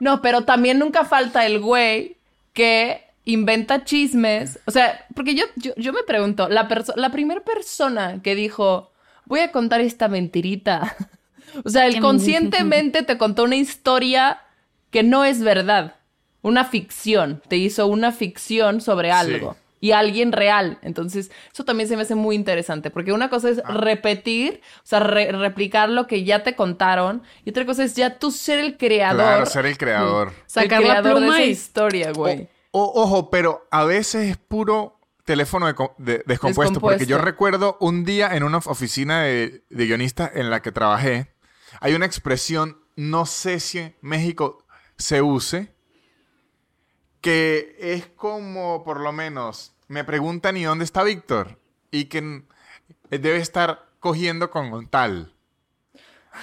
No, pero también nunca falta el güey que inventa chismes. O sea, porque yo, yo, yo me pregunto, la, perso- la primera persona que dijo, voy a contar esta mentirita. O sea, el Qué conscientemente te contó una historia que no es verdad. Una ficción. Te hizo una ficción sobre algo. Y alguien real. Entonces, eso también se me hace muy interesante. Porque una cosa es repetir, o sea, re- replicar lo que ya te contaron. Y otra cosa es ya tú ser el creador. Claro, ser el creador. Sacar el la pluma de esa y- historia, güey. O- o- ojo, pero a veces es puro teléfono de- de- descompuesto, Porque yo recuerdo un día en una oficina de, de guionista en la que trabajé, hay una expresión, no sé si en México se use, que es como, por lo menos, me preguntan ¿y dónde está Víctor? Y que mm, debe estar cogiendo con tal.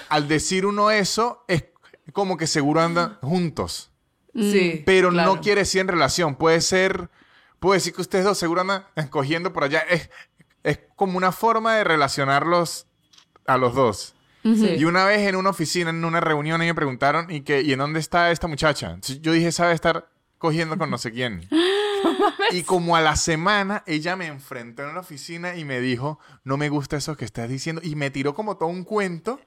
Al decir uno eso, es como que seguro andan juntos. Sí. Pero claro. no quiere decir en relación. Puede ser. Puede decir que ustedes dos seguro andan cogiendo por allá. Es, es como una forma de relacionarlos a los dos. Sí. Y una vez en una oficina, en una reunión, y me preguntaron, ¿y, qué, ¿y en dónde está esta muchacha? Entonces, yo dije, sabe estar cogiendo con no sé quién. y como a la semana, ella me enfrentó en la oficina y me dijo, no me gusta eso que estás diciendo. Y me tiró como todo un cuento.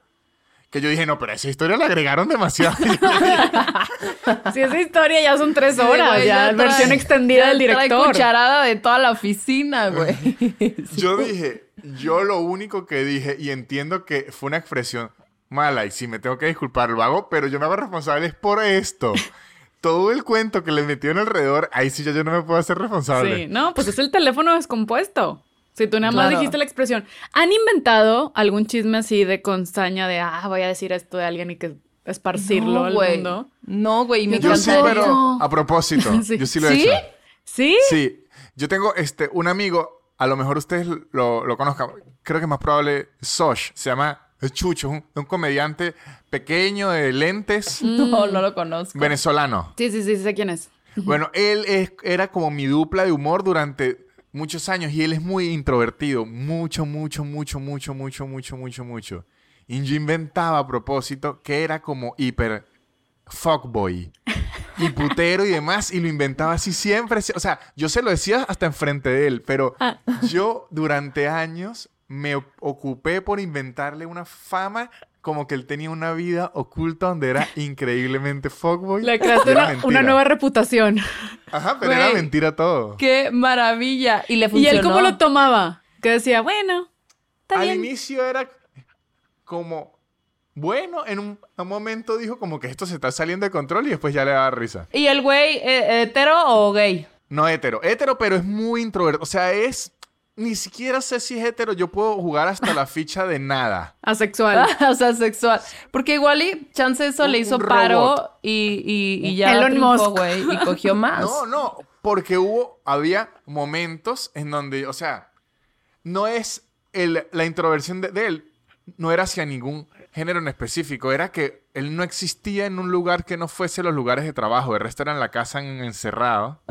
Que yo dije, no, pero a esa historia le agregaron demasiado. Si esa historia ya son tres Sí, horas, güey, ya, trae- versión extendida ya del director. cucharada de toda la oficina, güey. Yo dije, yo lo único que dije, y entiendo que fue una expresión mala, y si me tengo que disculpar, lo hago, pero yo me hago responsable es por esto. Todo el cuento que le metió en alrededor, ahí sí ya yo no me puedo hacer responsable. Sí, no, pues es el teléfono descompuesto. Si tú nada más Claro. dijiste la expresión. ¿Han inventado algún chisme así de constaña de, ah, voy a decir esto de alguien y que esparcirlo no, al mundo? No, güey, y me Yo sí, pero a propósito, Sí. yo sí lo he ¿Sí? hecho. ¿Sí? Sí, yo tengo este, un amigo, a lo mejor ustedes lo, lo conozcan, creo que es más probable Sosh, se llama Chucho, un, un comediante pequeño de lentes, No, no lo conozco. venezolano. Sí, sí, sí, sé quién es. Bueno, él es- era como mi dupla de humor durante muchos años y él es muy introvertido, mucho, mucho, mucho, mucho, mucho, mucho, mucho, mucho. Y yo inventaba a propósito que era como hiper fuckboy y putero y demás y lo inventaba así siempre. O sea, yo se lo decía hasta enfrente de él, pero yo durante años me ocupé por inventarle una fama como que él tenía una vida oculta donde era increíblemente fuckboy. Le creaste y una, nueva reputación. Ajá, pero Güey. era mentira todo. ¡Qué maravilla! Y le ¿Y funcionó. él cómo lo tomaba? Que decía, bueno, está Al bien. inicio era como, bueno, en un, un momento dijo como que esto se está saliendo de control y después ya le daba risa. ¿Y el güey eh, hetero o gay? No hetero, hetero, pero es muy introvertido. O sea, es, ni siquiera sé si es hetero, yo puedo jugar hasta la ficha de nada. Asexual. o sea, sexual. Porque igual y chance eso Un- le hizo paro y, y, y ya Elon triunfó, güey, y cogió más. No, no, porque hubo, había momentos en donde, o sea, no es el- la introversión de, de él, no era hacia ningún género en específico, era que él no existía en un lugar que no fuese los lugares de trabajo, el resto era en la casa en- encerrado.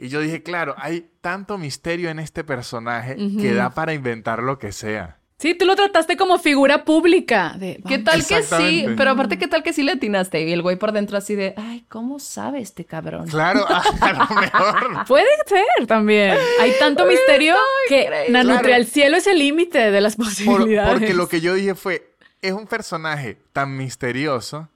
Y yo dije, claro, hay tanto misterio en este personaje que da para inventar lo que sea. Sí, tú lo trataste como figura pública. De, ¿Qué tal que sí? Pero aparte, ¿qué tal que sí le atinaste? Y el güey por dentro así de, ay, ¿cómo sabe este cabrón? Claro, a lo mejor. Puede ser también. Hay tanto misterio que Claro. al cielo es el límite de las Por- posibilidades. porque lo que yo dije fue, es un personaje tan misterioso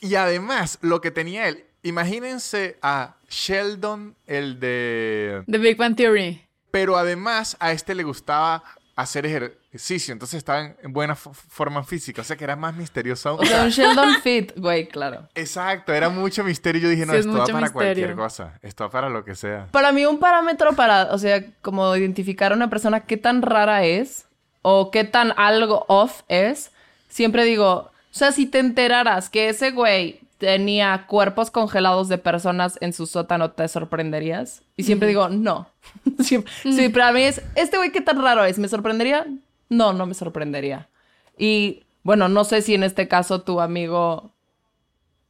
y además lo que tenía él, imagínense a Sheldon, el de... The Big Bang Theory. Pero además a este le gustaba hacer ejercicio, entonces estaba en, en buena forma física, o sea que era más misterioso aún. O sea, un Sheldon Fit, güey, claro. Exacto, era mucho misterio. Yo dije, no, Sí, es esto va mucho para cualquier misterio. cosa. Esto va para lo que sea. Para mí un parámetro para, o sea, como identificar a una persona qué tan rara es o qué tan algo off es, siempre digo, o sea, si te enteraras que ese güey tenía cuerpos congelados de personas en su sótano, ¿te sorprenderías? Y siempre digo, no. Siempre- Sí, para mí es, ¿este güey qué tan raro es? ¿Me sorprendería? No, no me sorprendería. Y bueno, no sé si en este caso tu amigo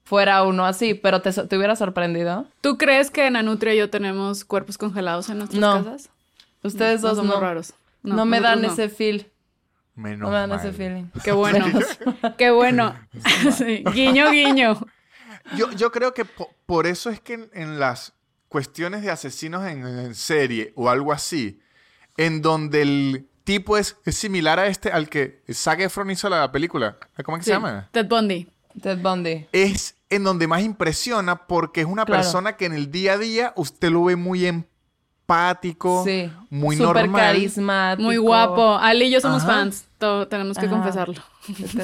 fuera uno así, pero te, te hubiera sorprendido. ¿Tú crees que Nanutria y yo tenemos cuerpos congelados en nuestras No. casas? Ustedes No dos somos no. raros. No, me dan no. ese feel. Menos No me dan mal. ese feeling. Qué bueno. Qué bueno. Sí, Guiño, guiño. Yo, yo creo que po- por eso es que en, en las cuestiones de asesinos en, en serie o algo así, en donde el tipo es, es similar a este al que Zac Efron hizo la película. ¿Cómo es que Sí, se llama? Ted Bundy. Ted Bundy. Es en donde más impresiona porque es una Claro. persona que en el día a día usted lo ve muy empático, Sí. muy Súper normal. carismático. Muy guapo. Ali y yo somos Ajá. fans. To- tenemos que Ajá. confesarlo.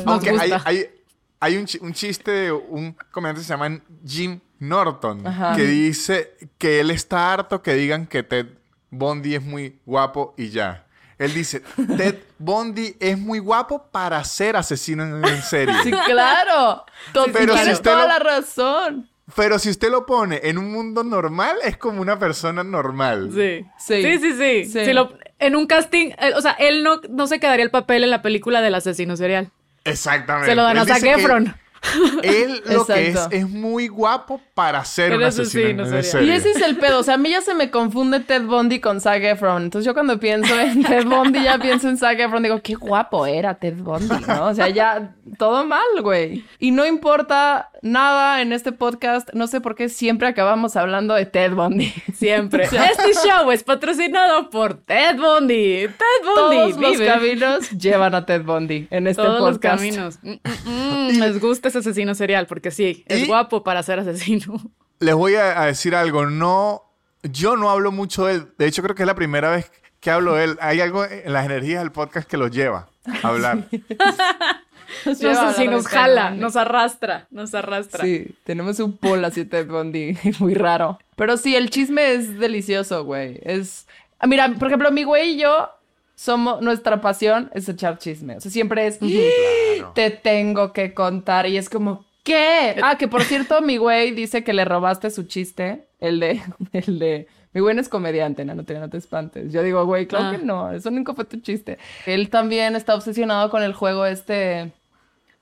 Aunque hay, gusta. hay, hay un, un chiste de un comediante que se llama Jim Norton Ajá. que dice que él está harto que digan que Ted Bundy es muy guapo y ya. Él dice, Ted Bundy es muy guapo para ser asesino en, serie. Sí, claro. To- Pero si tienes usted toda lo- la razón. Pero si usted lo pone en un mundo normal, es como una persona normal. Sí. Sí. Sí, sí, sí. Sí. Si lo- en un casting, eh, o sea, él no, no se quedaría el papel en la película del asesino serial. Exactamente. Se lo dan a Zac que Efron. Él lo que es es muy guapo para ser un asesino en. Y ese es el pedo. O sea, a mí ya se me confunde Ted Bundy con Zac Efron. Entonces yo cuando pienso en Ted Bundy ya pienso en Zac Efron. Digo, qué guapo era Ted Bundy, ¿no? O sea, ya todo mal, güey. Y no importa nada en este podcast. No sé por qué siempre acabamos hablando de Ted Bundy. Siempre. Este show es patrocinado por Ted Bundy. Ted Bundy Todos los caminos llevan a Ted Bundy en este Todos los podcast. caminos. Mm, mm, mm. Les gusta ese asesino serial porque sí, es Y- guapo para ser asesino. Les voy a, a decir algo. No, yo no hablo mucho de él. De hecho, creo que es la primera vez que hablo de él. Hay algo en las energías del podcast que lo lleva a hablar. No sé si de nos jala, nos arrastra, nos arrastra. Sí, tenemos un poll así Ted Bundy, muy raro. Pero sí, el chisme es delicioso, güey. Es... Mira, por ejemplo, mi güey y yo somos... Nuestra pasión es echar chisme. O sea, siempre es... Claro. Te tengo que contar. Y es como... ¿Qué? Ah, que por cierto, mi güey dice que le robaste su chiste. El de... El de... Mi güey no es comediante, no, no te, no te espantes. Yo digo, güey, claro Ah. que no. Eso nunca fue tu chiste. Él también está obsesionado con el juego este...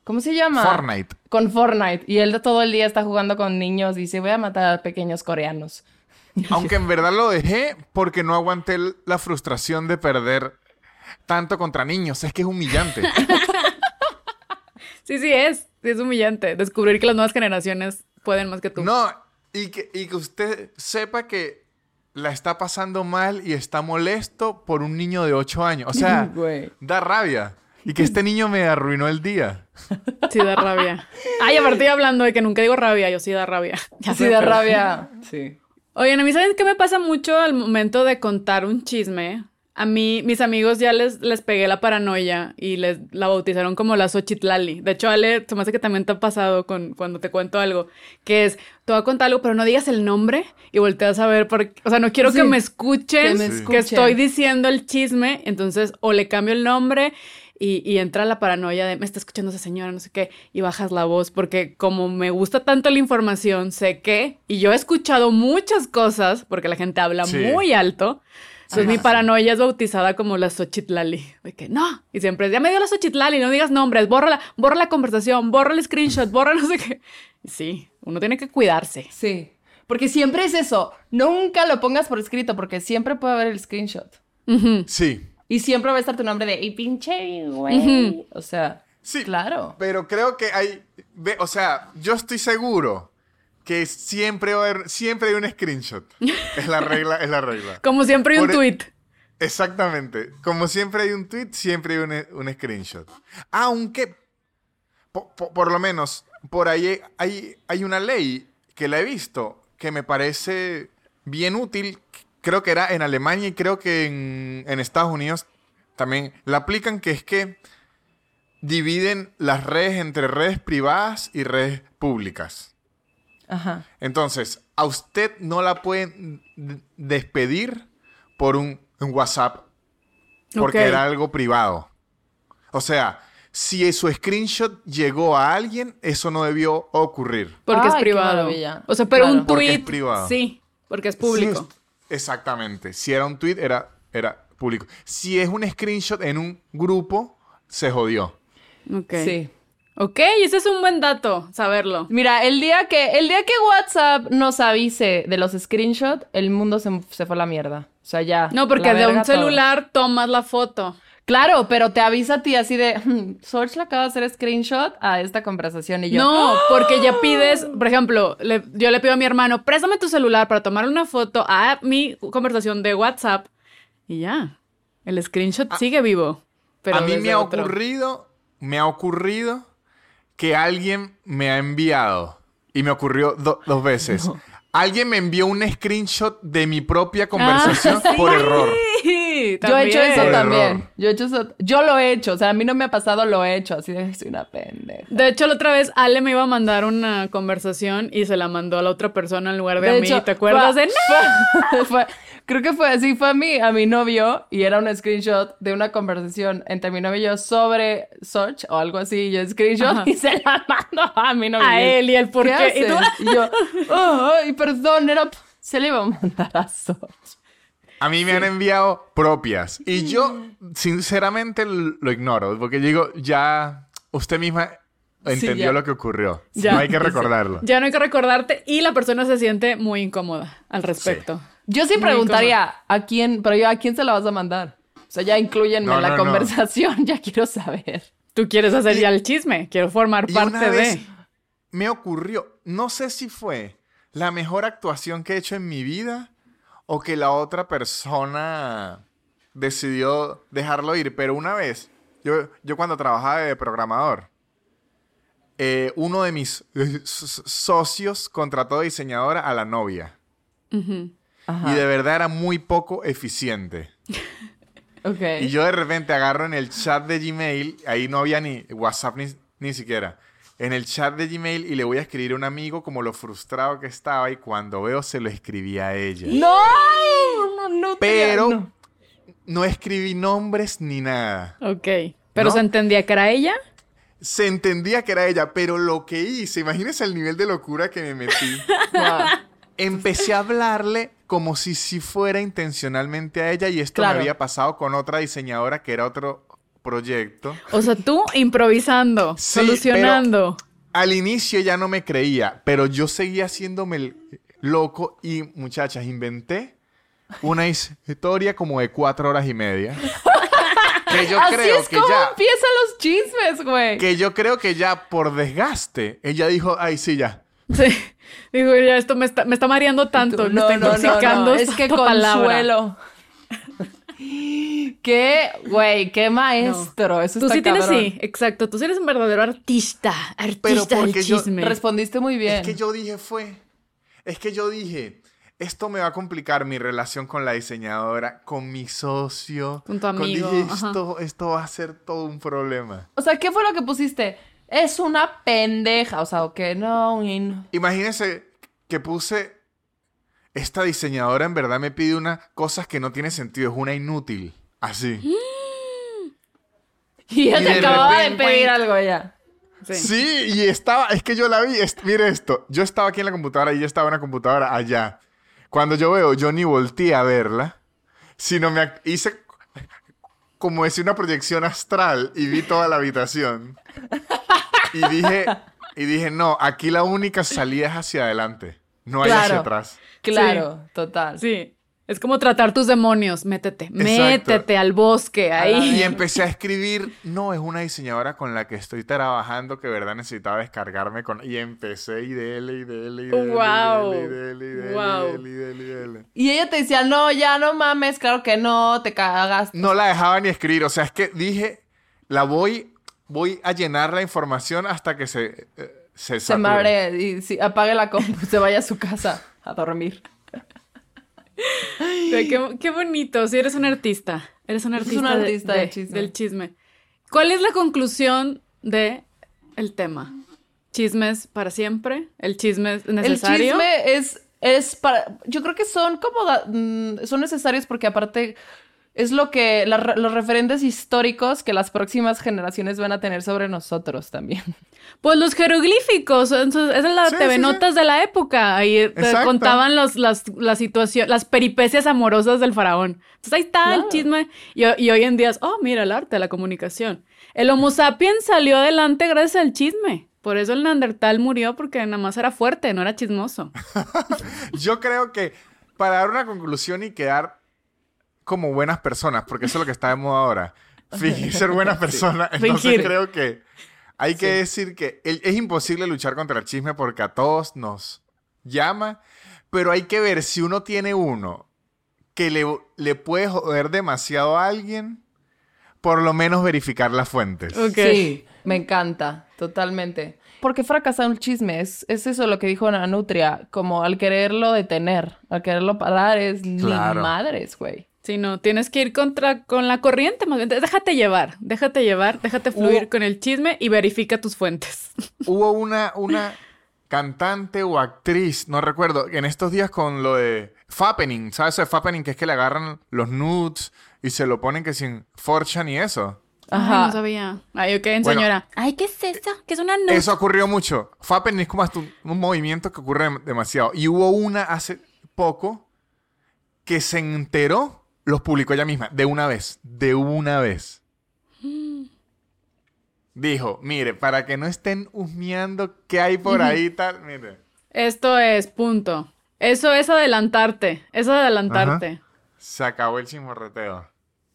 ¿Cómo se llama? Fortnite. Con Fortnite. Y él todo el día está jugando con niños y dice, voy a matar a pequeños coreanos. Aunque en verdad lo dejé porque no aguanté la frustración de perder tanto contra niños. Es que es humillante. Sí, sí es. Sí, es humillante descubrir que las nuevas generaciones pueden más que tú. No, y que, y que usted sepa que la está pasando mal y está molesto por un niño de 8 años. O sea, da rabia. Y que este niño me arruinó el día. Sí da rabia. Ay, aparte hablando de que nunca digo rabia, yo sí da rabia. Ya sé, de pero- rabia. Sí. Oigan, a mí, ¿saben qué me pasa mucho al momento de contar un chisme? A mí, mis amigos ya les, les pegué la paranoia y les la bautizaron como la Xochitlali. De hecho, Ale, se me hace que también te ha pasado con, cuando te cuento algo, que es, te voy a contar algo, pero no digas el nombre y volteas a ver, porque, o sea, no quiero Sí, que me escuchen, que me que escuchen. estoy diciendo el chisme, entonces o le cambio el nombre y, y entra la paranoia de, me está escuchando esa señora, no sé qué, y bajas la voz, porque como me gusta tanto la información, sé que, y yo he escuchado muchas cosas, porque la gente habla Sí. muy alto, entonces Ajá. mi paranoia es bautizada como la Xochitlali, de que no, y siempre es, ya me dio la Xochitlali, no digas nombres, borra la, borra la conversación, borra el screenshot, borra no sé qué. Y sí, uno tiene que cuidarse. Sí. Porque siempre es eso. Nunca lo pongas por escrito porque siempre puede haber el screenshot. Sí. Y siempre va a estar tu nombre de, y pinche, güey. O sea, Sí. claro. Pero creo que hay. ve- o sea, yo estoy seguro que siempre va a haber, siempre hay un screenshot. Es la regla, es la regla. Como siempre hay un Por e- tweet. Exactamente. Como siempre hay un tweet, siempre hay un, un screenshot. Aunque, po- po- por lo menos, por ahí hay, hay una ley que la he visto que me parece bien útil. Creo que era en Alemania y creo que en, en Estados Unidos también la aplican que es que dividen las redes entre redes privadas y redes públicas. Ajá. Entonces, a usted no la pueden despedir por un, un WhatsApp porque era algo privado. O sea, si su screenshot llegó a alguien, eso no debió ocurrir. Porque Ay, es privado. O sea, pero Claro. un Porque es tweet. privado. Sí, porque es público. Sí, exactamente. Si era un tweet, era, era público. Si es un screenshot en un grupo, se jodió. Ok. Sí. Ok, ese es un buen dato, saberlo. Mira, el día que, el día que WhatsApp nos avise de los screenshots, el mundo se, se fue a la mierda. O sea, ya. No, porque de un todo. celular tomas la foto. Claro, pero te avisa a ti así de, "Hmm, Sorge le acaba de hacer screenshot a esta conversación y yo. No, porque ya pides, por ejemplo, le- yo le pido a mi hermano, préstame tu celular para tomar una foto a mi conversación de WhatsApp y ya. El screenshot sigue vivo. Pero a mí me ha otro. ocurrido, me ha ocurrido que alguien me ha enviado, y me ocurrió do- dos veces. Alguien me envió un screenshot de mi propia conversación Ah, por sí, error. Yo he hecho eso Por también. error. Yo he hecho eso. Yo lo he hecho. O sea, a mí no me ha pasado, lo he hecho. Así de, soy una pendeja. De hecho, la otra vez Ale me iba a mandar una conversación y se la mandó a la otra persona en lugar de, a mí. ¿Te acuerdas fue- de no? fue- fue- creo que fue así, fue a mí, a mi novio, y era un screenshot de una conversación entre mi novio y yo sobre Search o algo así, y yo screenshot Ajá. y se la mando a mi novio. A él y el por qué. Y tú-? Y yo, "Oh, ay, perdón, era... Se le iba a mandar a Search. A mí me han enviado propias. Y yo, sinceramente, lo ignoro. Porque digo, ya usted misma entendió lo que ocurrió. Ya. no hay que recordarlo. Ya no hay que recordarte y la persona se siente muy incómoda al respecto. Yo sí preguntaría a quién, pero yo, ¿a quién se la vas a mandar? O sea, ya incluyenme No, en la no, no. conversación, ya quiero saber. Tú quieres hacer ya el chisme, quiero formar Y parte una vez de. me ocurrió, no sé si fue la mejor actuación que he hecho en mi vida o que la otra persona decidió dejarlo ir, pero una vez, yo, yo cuando trabajaba de programador, eh, uno de mis eh, so- socios contrató de diseñadora a la novia Ujú. Ajá. y de verdad era muy poco eficiente. Ok. Y yo de repente agarro en el chat de Gmail, ahí no había ni WhatsApp ni, ni siquiera. En el chat de Gmail y le voy a escribir a un amigo como lo frustrado que estaba y cuando veo se lo escribí a ella. ¡No! No, no Pero no. no escribí nombres ni nada. Ok. Pero se entendía que era ella. Se entendía que era ella, pero lo que hice, imagínense el nivel de locura que me metí. Wow. Empecé a hablarle como si si fuera intencionalmente a ella y esto Claro. me había pasado con otra diseñadora que era otro proyecto. O sea, tú improvisando, Sí, solucionando. Al inicio ya no me creía, pero yo seguía haciéndome el loco y muchachas, inventé una historia como de cuatro horas y media. que yo Así creo es que como ya, empiezan los chismes, güey. que yo creo que ya por desgaste, ella dijo, ay sí ya. Sí. Digo, ya esto me está, me está mareando tanto, me está intoxicando. Es que esta palabra. consuelo. qué, güey, qué maestro. Eso Tú está sí tienes, sí, exacto. Tú sí eres un verdadero artista, artista Pero del yo chisme. Respondiste muy bien. Es que yo dije fue, es que yo dije, esto me va a complicar mi relación con la diseñadora, con mi socio. Con tu amigo, dije, esto, esto va a ser todo un problema. O sea, ¿qué fue lo que pusiste? Es una pendeja. O sea, o que no, no. Imagínense que puse. Esta diseñadora en verdad me pide unas cosas que no tiene sentido, es una inútil. Así. Y ella Y te de acababa de pedir algo ya. Sí. Sí, y estaba, es que yo la vi, es- mire esto, yo estaba aquí en la computadora y ella estaba en la computadora allá. Cuando yo veo, yo ni volteé a verla, sino me hice como decir una proyección astral y vi toda la habitación. Y dije, y dije, no, aquí la única salida es hacia adelante, no hay hacia atrás. Claro, total. Sí. Es como tratar tus demonios. Métete, métete al bosque ahí. Y empecé a escribir, no, es una diseñadora con la que estoy trabajando que de verdad necesitaba descargarme con... Y empecé y dele, y dele, y dele, Guau. y dele, y dele, y dele, y dele, y dele, y dele. Y ella te decía, no, ya no mames, claro que no, te cagas. No la dejaba ni escribir, o sea, es que dije, la voy, voy a llenar la información hasta que se... eh, se, Se y sí, apague la compu, se vaya a su casa a dormir. Qué, qué bonito, si eres un artista. Eres un Es artista, un de- artista de- del chisme. del chisme. ¿Cuál es la conclusión de el tema? ¿Chismes para siempre? ¿El chisme es necesario? El chisme es, es para. Yo creo que son como. da- mm, son necesarios porque, aparte, es lo que. la los referentes históricos que las próximas generaciones van a tener sobre nosotros también. Pues los jeroglíficos, eso- esa es la Sí, TV sí, de la época. Ahí te Exacto. contaban los, las, la situación, las peripecias amorosas del faraón. Entonces ahí está el chisme. Y, y hoy en día es, oh, mira, el arte, la comunicación. El Homo sapiens salió adelante gracias al chisme. Por eso el Neandertal murió porque nada más era fuerte, no era chismoso. Yo creo que para dar una conclusión y quedar como buenas personas, porque eso es lo que está de moda ahora, fingir ser buena persona, entonces Fingir. creo que hay que decir que es imposible luchar contra el chisme porque a todos nos llama, pero hay que ver si uno tiene uno que le, le puede joder demasiado a alguien, por lo menos verificar las fuentes. Ok. Sí, me encanta, totalmente. ¿Por qué fracasa el chisme? Es, es eso lo que dijo Ana Nutria, como al quererlo detener, al quererlo parar, es Claro. ni madres, güey. Si no, tienes que ir contra con la corriente, más bien. Déjate llevar, déjate llevar, déjate fluir Hubo- con el chisme y verifica tus fuentes. Hubo una, una cantante o actriz, no recuerdo, en estos días con lo de Fappening, ¿sabes eso de Fappening? Que es que le agarran los nudes y se lo ponen que sin forchan y eso. Ay, Ajá. no sabía. Ay, ok, Bueno. señora. Ay, ¿qué es eso? ¿Qué es una nude? Eso ocurrió mucho. Fappening es como hasta un, un movimiento que ocurre dem- demasiado. Y hubo una hace poco que se enteró, los publicó ella misma, de una vez, de una vez. Dijo, mire, para que no estén husmeando qué hay por ahí y tal, mire. Esto es, punto. Eso es adelantarte. Eso es adelantarte. Se acabó el chismorreteo.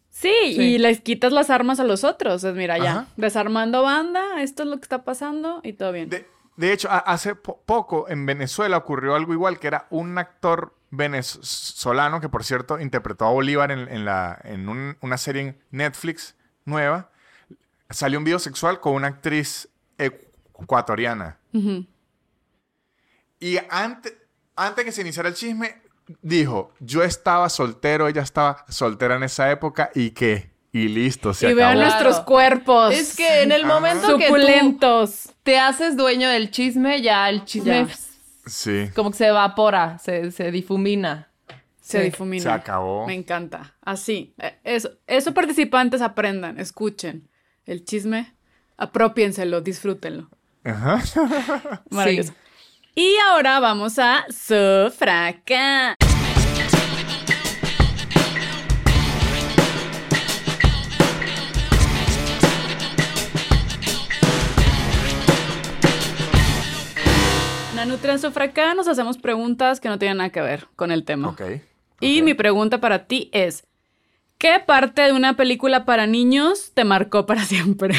Sí, y les quitas las armas a los otros. Es, mira, ya. Ajá. Desarmando banda, esto es lo que está pasando y todo bien. De, de hecho, a- hace po- poco en Venezuela ocurrió algo igual, que era un actor venezolano que, por cierto, interpretó a Bolívar en, en la, en un- una serie en Netflix nueva. Salió un video sexual con una actriz ecuatoriana. Y antes, antes que se iniciara el chisme, dijo, yo estaba soltero, ella estaba soltera en esa época y que, y listo, se y vean acabó. Claro. nuestros cuerpos. Es que en el momento que tú Suculentos. te haces dueño del chisme, ya el chisme Ya. Sí, como que se evapora, se, se difumina. Se Sí. difumina. se acabó. Me encanta. Así. Eh, Eso, eso participantes aprendan, escuchen. El chisme, apropiénselo, disfrútenlo. Ajá. Maravilloso. Y ahora vamos a Sufraca. En Sufraca nos hacemos preguntas que no tienen nada que ver con el tema. Ok. Y mi pregunta para ti es, ¿qué parte de una película para niños te marcó para siempre?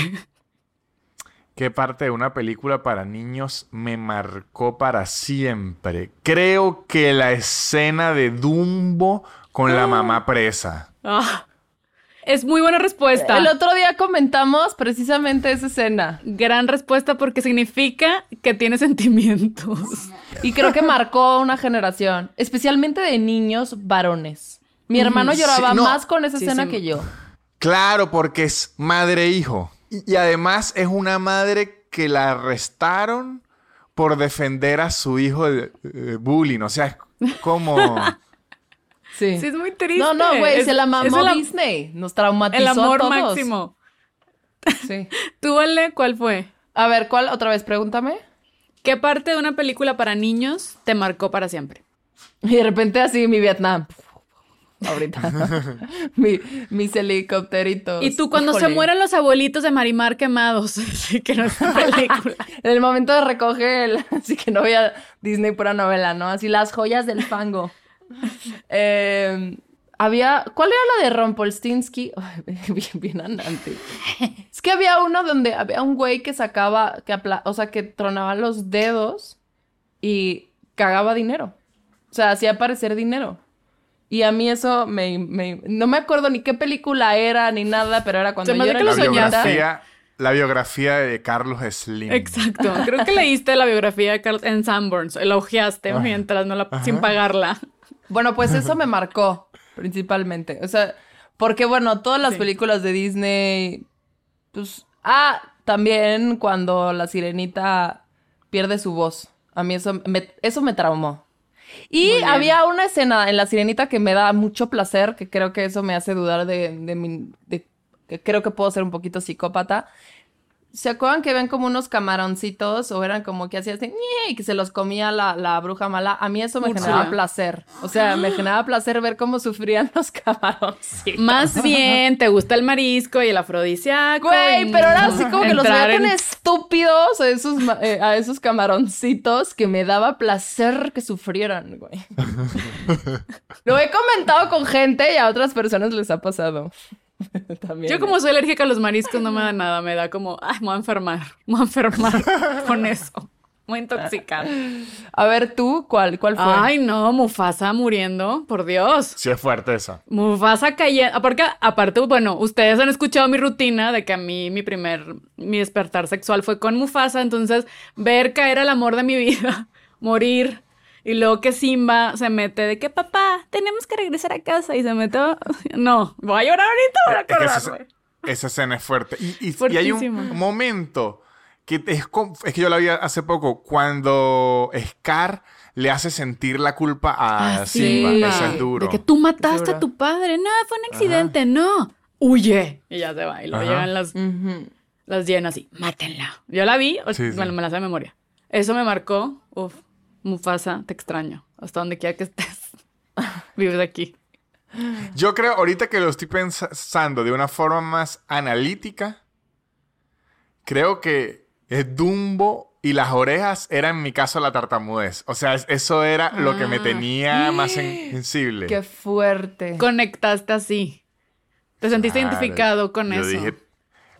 ¿Qué parte de una película para niños me marcó para siempre? Creo que la escena de Dumbo con la mamá presa. Ah, es muy buena respuesta. El otro día comentamos precisamente esa escena Gran respuesta porque significa que tiene sentimientos. y creo que marcó una generación, especialmente de niños varones. Mi hermano lloraba Sí, no. más con esa Sí, escena sí. que yo. Claro, porque es madre e hijo. Y, y además es una madre que la arrestaron por defender a su hijo de, de bullying. O sea, es como... Sí. Sí, es muy triste. no, no, güey, se la mamó el, Disney. Nos traumatizó el amor a todos. máximo. Sí. ¿Tú, Ale, cuál fue? A ver, ¿cuál? Otra vez, pregúntame. ¿Qué parte de una película para niños te marcó para siempre? Y de repente así mi Vietnam. Ahorita. Mi- mis helicópteritos. Y tú cuando se mueren los abuelitos de Marimar quemados, así que no es una película. En el momento de recoger, el- así que no voy a Disney pura novela, ¿no? Así las joyas del fango. Eh, había, ¿cuál era la de Rompolstinsky? Ay, bien, bien andante. Es que había uno donde había un güey que sacaba, que apla- o sea, que tronaba los dedos y cagaba dinero. O sea, hacía aparecer dinero. Y a mí eso me, me- No me acuerdo ni qué película era ni nada, pero era cuando Se me yo era que lo La biografía, la biografía de Carlos Slim. Exacto. Creo que leíste la biografía de Carlos en Sanborns. La ojeaste Ah. mientras no la... sin pagarla. Bueno, pues eso me marcó principalmente. O sea, Porque bueno, todas las Sí. películas de Disney, pues, ah, también cuando la sirenita pierde su voz. A mí eso me, eso me traumó. Y había una escena en La Sirenita que me da mucho placer, que creo que eso me hace dudar de, de mi... de- que creo que puedo ser un poquito psicópata. ¿Se acuerdan que ven como unos camaroncitos o eran como que hacía así "Ñe", y que se los comía la, la bruja mala? A mí eso me Úrsula. generaba placer. O sea, me generaba placer ver cómo sufrían los camaroncitos. Más bien, te gusta el marisco y el afrodisíaco. Güey, y pero era así como que los veía tan en- estúpidos a esos, eh, a esos camaroncitos que me daba placer que sufrieran, güey. Lo he comentado con gente y a otras personas les ha pasado. También. Yo como soy alérgica a los mariscos no me da nada, me da como, ay, me voy a enfermar, me voy a enfermar con eso. Me voy a intoxicar. A ver, tú, ¿cuál, cuál fue? Ay, no, Mufasa muriendo, por Dios. Sí es fuerte esa. Mufasa cayendo. Porque, aparte, bueno, ustedes han escuchado mi rutina de que a mí mi primer, mi despertar sexual fue con Mufasa. Entonces, ver caer al amor de mi vida, morir. Y luego que Simba se mete de que papá, tenemos que regresar a casa. Y se mete. No, voy a llorar ahorita para Es que esa, acordarme. esa escena es fuerte. Y, y- y hay un momento que es, es que yo la vi hace poco, cuando Scar le hace sentir la culpa a Ah, Simba. sí. Eso es duro. De que tú mataste a tu padre. No, fue un accidente, no. Huye. Y ya se va. Y luego Ajá. llegan las, Ujú. las llenas y mátenla. Yo la vi, o- Sí, sí. bueno, me la sé de memoria. Eso me marcó. Uf, Mufasa, te extraño. Hasta donde quiera que estés. Vives aquí. Yo creo, ahorita que lo estoy pensando de una forma más analítica, creo que es Dumbo y las orejas era en mi caso la tartamudez. O sea, es- eso era lo que me Ah. tenía más sensible. Qué fuerte. Conectaste así. Te sentiste Claro, identificado con yo eso. dije,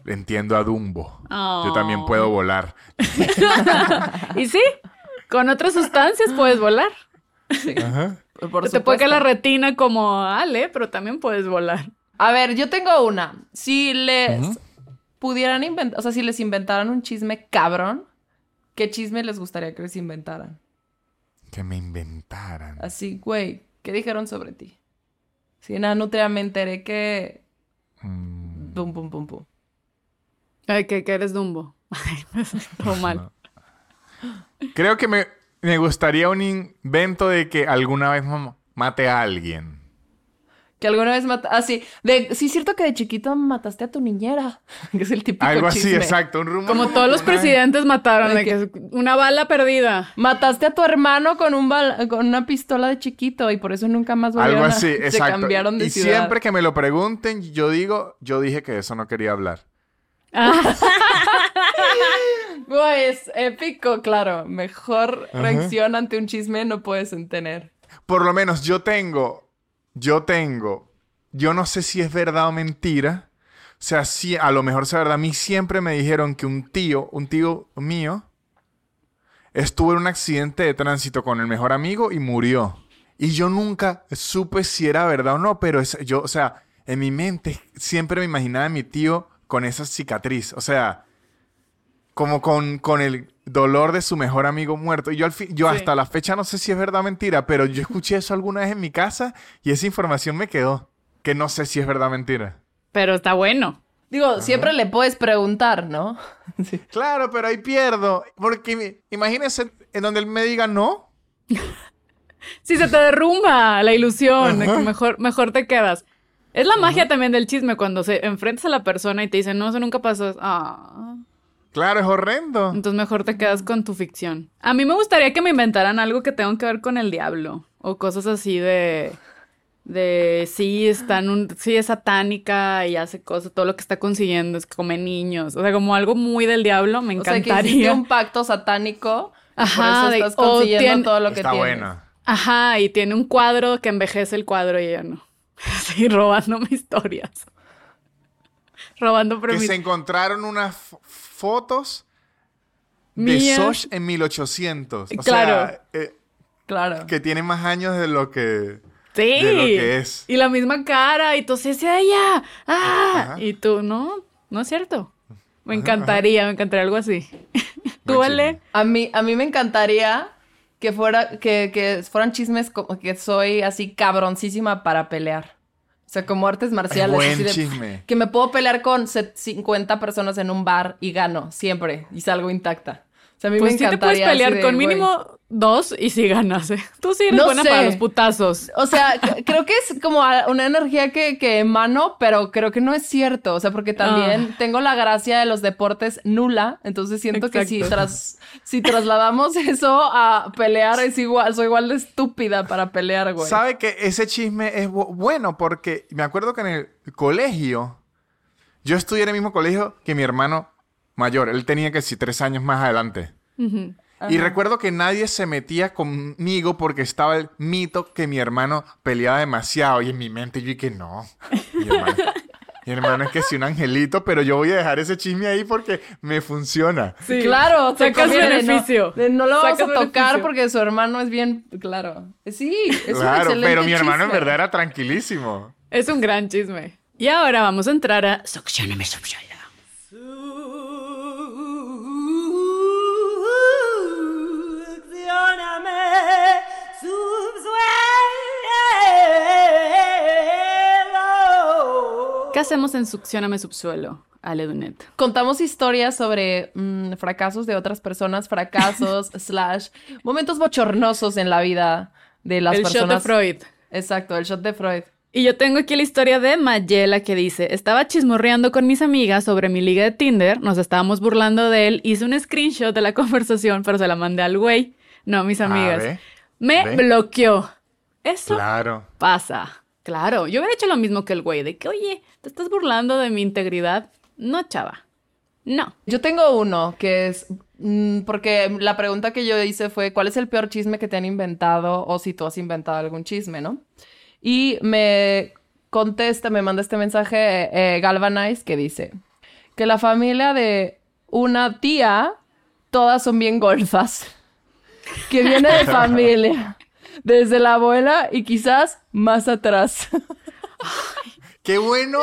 entiendo a Dumbo. Yo Oh. también puedo volar. Y sí, con otras sustancias puedes volar. Ajá. Por te puede caer la retina como Ale, pero también puedes volar. A ver, yo tengo una. Si les pudieran inventar, o sea, si les inventaran un chisme cabrón, ¿qué chisme les gustaría que les inventaran? Que me inventaran. Así, güey, ¿qué dijeron sobre ti? Sí, nada, nutria, me enteré que... Mm, Pum, pum, pum, pum. Ay, que, que eres Dumbo. Ay, me siento mal. Creo que me, me gustaría un invento de que alguna vez ma- mate a alguien. Que alguna vez mata... Ah, sí. De... Sí, es cierto que de chiquito mataste a tu niñera. Que es el típico Algo así, chisme. exacto. Un rumor. Como todos los presidentes mataron, Ay, de que una bala perdida. Mataste a tu hermano con, un bal- con una pistola de chiquito y por eso nunca más volvieron Algo a- así, Se exacto. cambiaron de y ciudad. siempre que me lo pregunten, yo digo, yo dije que eso no quería hablar. Ah, Pues, épico, claro. Mejor reacción ante un chisme no puedes tener. Por lo menos yo tengo, yo tengo, yo no sé si es verdad o mentira. O sea, sí, a lo mejor sea verdad. A mí siempre me dijeron que un tío, un tío mío, estuvo en un accidente de tránsito con el mejor amigo y murió. Y yo nunca supe si era verdad o no, pero es- yo, o sea, en mi mente siempre me imaginaba a mi tío con esa cicatriz. O sea, como con, con el dolor de su mejor amigo muerto. Y yo, al fin, yo Sí. hasta la fecha no sé si es verdad o mentira, pero yo escuché eso alguna vez en mi casa y esa información me quedó. Que no sé si es verdad o mentira. pero está bueno. Digo, siempre le puedes preguntar, ¿no? Sí. Claro, pero ahí pierdo. Porque imagínense en donde él me diga no. Si se te derrumba la ilusión, de que mejor, mejor te quedas. Es la magia también del chisme cuando se enfrentas a la persona y te dicen, no, eso nunca pasó. Ah. Claro, es horrendo. Entonces mejor te quedas con tu ficción. A mí me gustaría que me inventaran algo que tenga que ver con el diablo. O cosas así de. De sí, está en un, sí es satánica y hace cosas, todo lo que está consiguiendo es que come niños. O sea, como algo muy del diablo, me O sea, que hiciste encantaría. un pacto satánico. Ajá, por eso estás o consiguiendo tien- todo lo que Está tienes. buena. Ajá, y tiene un cuadro que envejece el cuadro y ella no. Así robándome historias. Robando Que se encontraron unas fotos de Mías. Soch en 1800. O Claro. sea, eh, Claro. que tiene más años de lo que... Sí. de lo que es. Y la misma cara, y tú, sí, sí, ella. ¡Ah! Ajá. Y tú, no, no es cierto. Me encantaría, me encantaría algo así. ¿Tú, Muy Ale? chido. A mí, a mí me encantaría que fuera, que, que fueran chismes como que soy así cabroncísima para pelear. O sea, como artes marciales. Buen así de- chisme. Que me puedo pelear con set- 50 personas en un bar y gano siempre y salgo intacta. Sea, a mí Pues me sí te puedes pelear de, con güey. mínimo dos y si ganas, ¿eh? Tú sí eres No buena sé. para los putazos. O sea, creo que es como una energía que, que emano, pero creo que no es cierto. O sea, porque también Ah. tengo la gracia de los deportes nula. Entonces siento que si, tras, si trasladamos eso a pelear, es igual, soy igual de estúpida para pelear, güey. ¿Sabe que ese chisme es bu- bueno? Porque me acuerdo que en el colegio, yo estudié en el mismo colegio que mi hermano mayor. Él tenía que si tres años más adelante. Y recuerdo que nadie se metía conmigo porque estaba el mito que mi hermano peleaba demasiado. Y en mi mente yo dije, no. Mi hermano, mi hermano es que sí un angelito, pero yo voy a dejar ese chisme ahí porque me funciona. Sí. Claro, Sacas ¿no? beneficio. De No, lo Sacas a tocar beneficio. porque su hermano es bien, claro. Sí, es un claro, excelente pero mi hermano en chisme. verdad era tranquilísimo. Es un gran chisme. Y ahora vamos a entrar a Succioname Subsuelo. ¿Qué hacemos en Succioname Subsuelo, Ale Dunet? Contamos historias sobre mm, fracasos de otras personas, fracasos, slash, momentos bochornosos en la vida de las El shot de personas. Freud. Exacto, el shot de Freud. Y yo tengo aquí la historia de Mayela que dice, estaba chismorreando con mis amigas sobre mi liga de Tinder, nos estábamos burlando de él, hice un screenshot de la conversación, pero se la mandé al güey, no a mis amigas. ve, Me ve. bloqueó. Eso Claro. pasa. Claro, yo hubiera hecho lo mismo que el güey, de que, oye, ¿te estás burlando de mi integridad? No, chava. No. Yo tengo uno que es mm, porque la pregunta que yo hice fue ¿cuál es el peor chisme que te han inventado o si tú has inventado algún chisme, ¿no? Y me contesta, me manda este mensaje eh, Galvanize que dice que la familia de una tía todas son bien golfas. Que viene de familia. Desde la abuela y quizás más atrás. Qué bueno.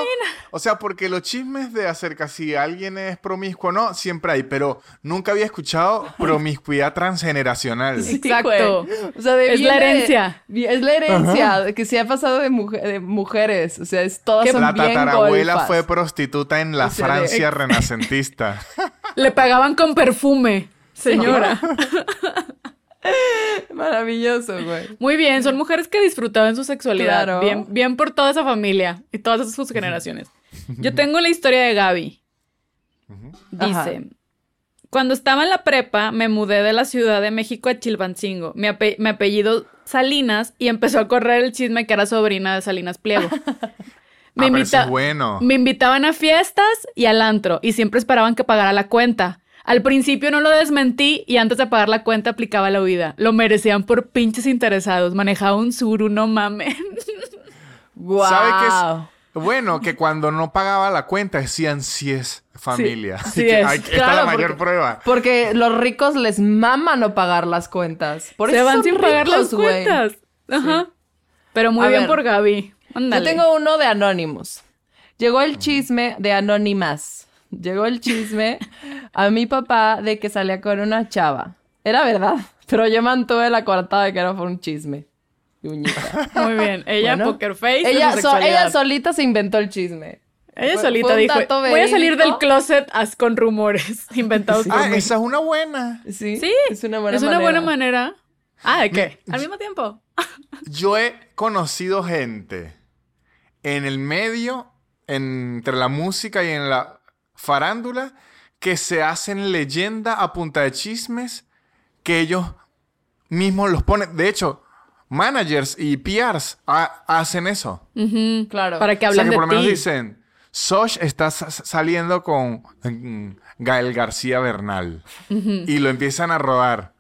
O sea, porque los chismes de acerca si alguien es promiscuo o no, siempre hay, pero nunca había escuchado promiscuidad transgeneracional. Sí, Exacto. güey. O sea, de- Es la de- herencia. es la herencia que se ha pasado de, mujer- de mujeres. O sea, es, todas son La bien tatarabuela golfas. fue prostituta en la O sea, de- Francia renacentista. Le pagaban con perfume, señora. Maravilloso, güey. Muy bien, son mujeres que disfrutaban su sexualidad. Claro. Bien, bien por toda esa familia y todas sus generaciones. Yo tengo la historia de Gaby. Dice, Ajá. cuando estaba en la prepa, me mudé de la Ciudad de México a Chilpancingo. Mi, ape- mi apellido Salinas y empezó a correr el chisme que era sobrina de Salinas Pliego. Ah, pero eso es bueno. me invitaban a fiestas y al antro y siempre esperaban que pagara la cuenta. Al principio no lo desmentí y antes de pagar la cuenta aplicaba la huida. Lo merecían por pinches interesados. Manejaba un suru, no mames. Guau. ¿Sabe qué es? Bueno, que cuando no pagaba la cuenta decían si es familia. sí Que es. hay- Esta es Claro, la mayor porque- prueba. Porque los ricos les mama no pagar las cuentas. Por Se eso van sin pagar las cuentas. Ajá. Pero muy A bien ver. por Gaby. Ándale. Yo tengo uno de Anonymous. Llegó el chisme de Anónimas. Llegó el chisme a mi papá de que salía con una chava. Era verdad, pero yo mantuve la coartada de que era por un chisme. Uñita. Muy bien. Ella, Bueno, Poker Face. ella, su so- ella solita se inventó el chisme. Ella fue- solita fue dijo: Voy a salir verídico". del closet as- con rumores inventados por Ah, mí. esa es una buena. Sí, Sí, es una buena es una manera. buena manera. Ah, ¿de qué? Al mismo tiempo. Yo he conocido gente en el medio, entre la música y en la farándula, que se hacen leyenda a punta de chismes que ellos mismos los ponen. De hecho, managers y PRs ha- hacen eso. Claro. Para que o sea, hablen que por lo menos dicen, Sosh está sa- saliendo con mm, Gael García Bernal. Y lo empiezan a rodar.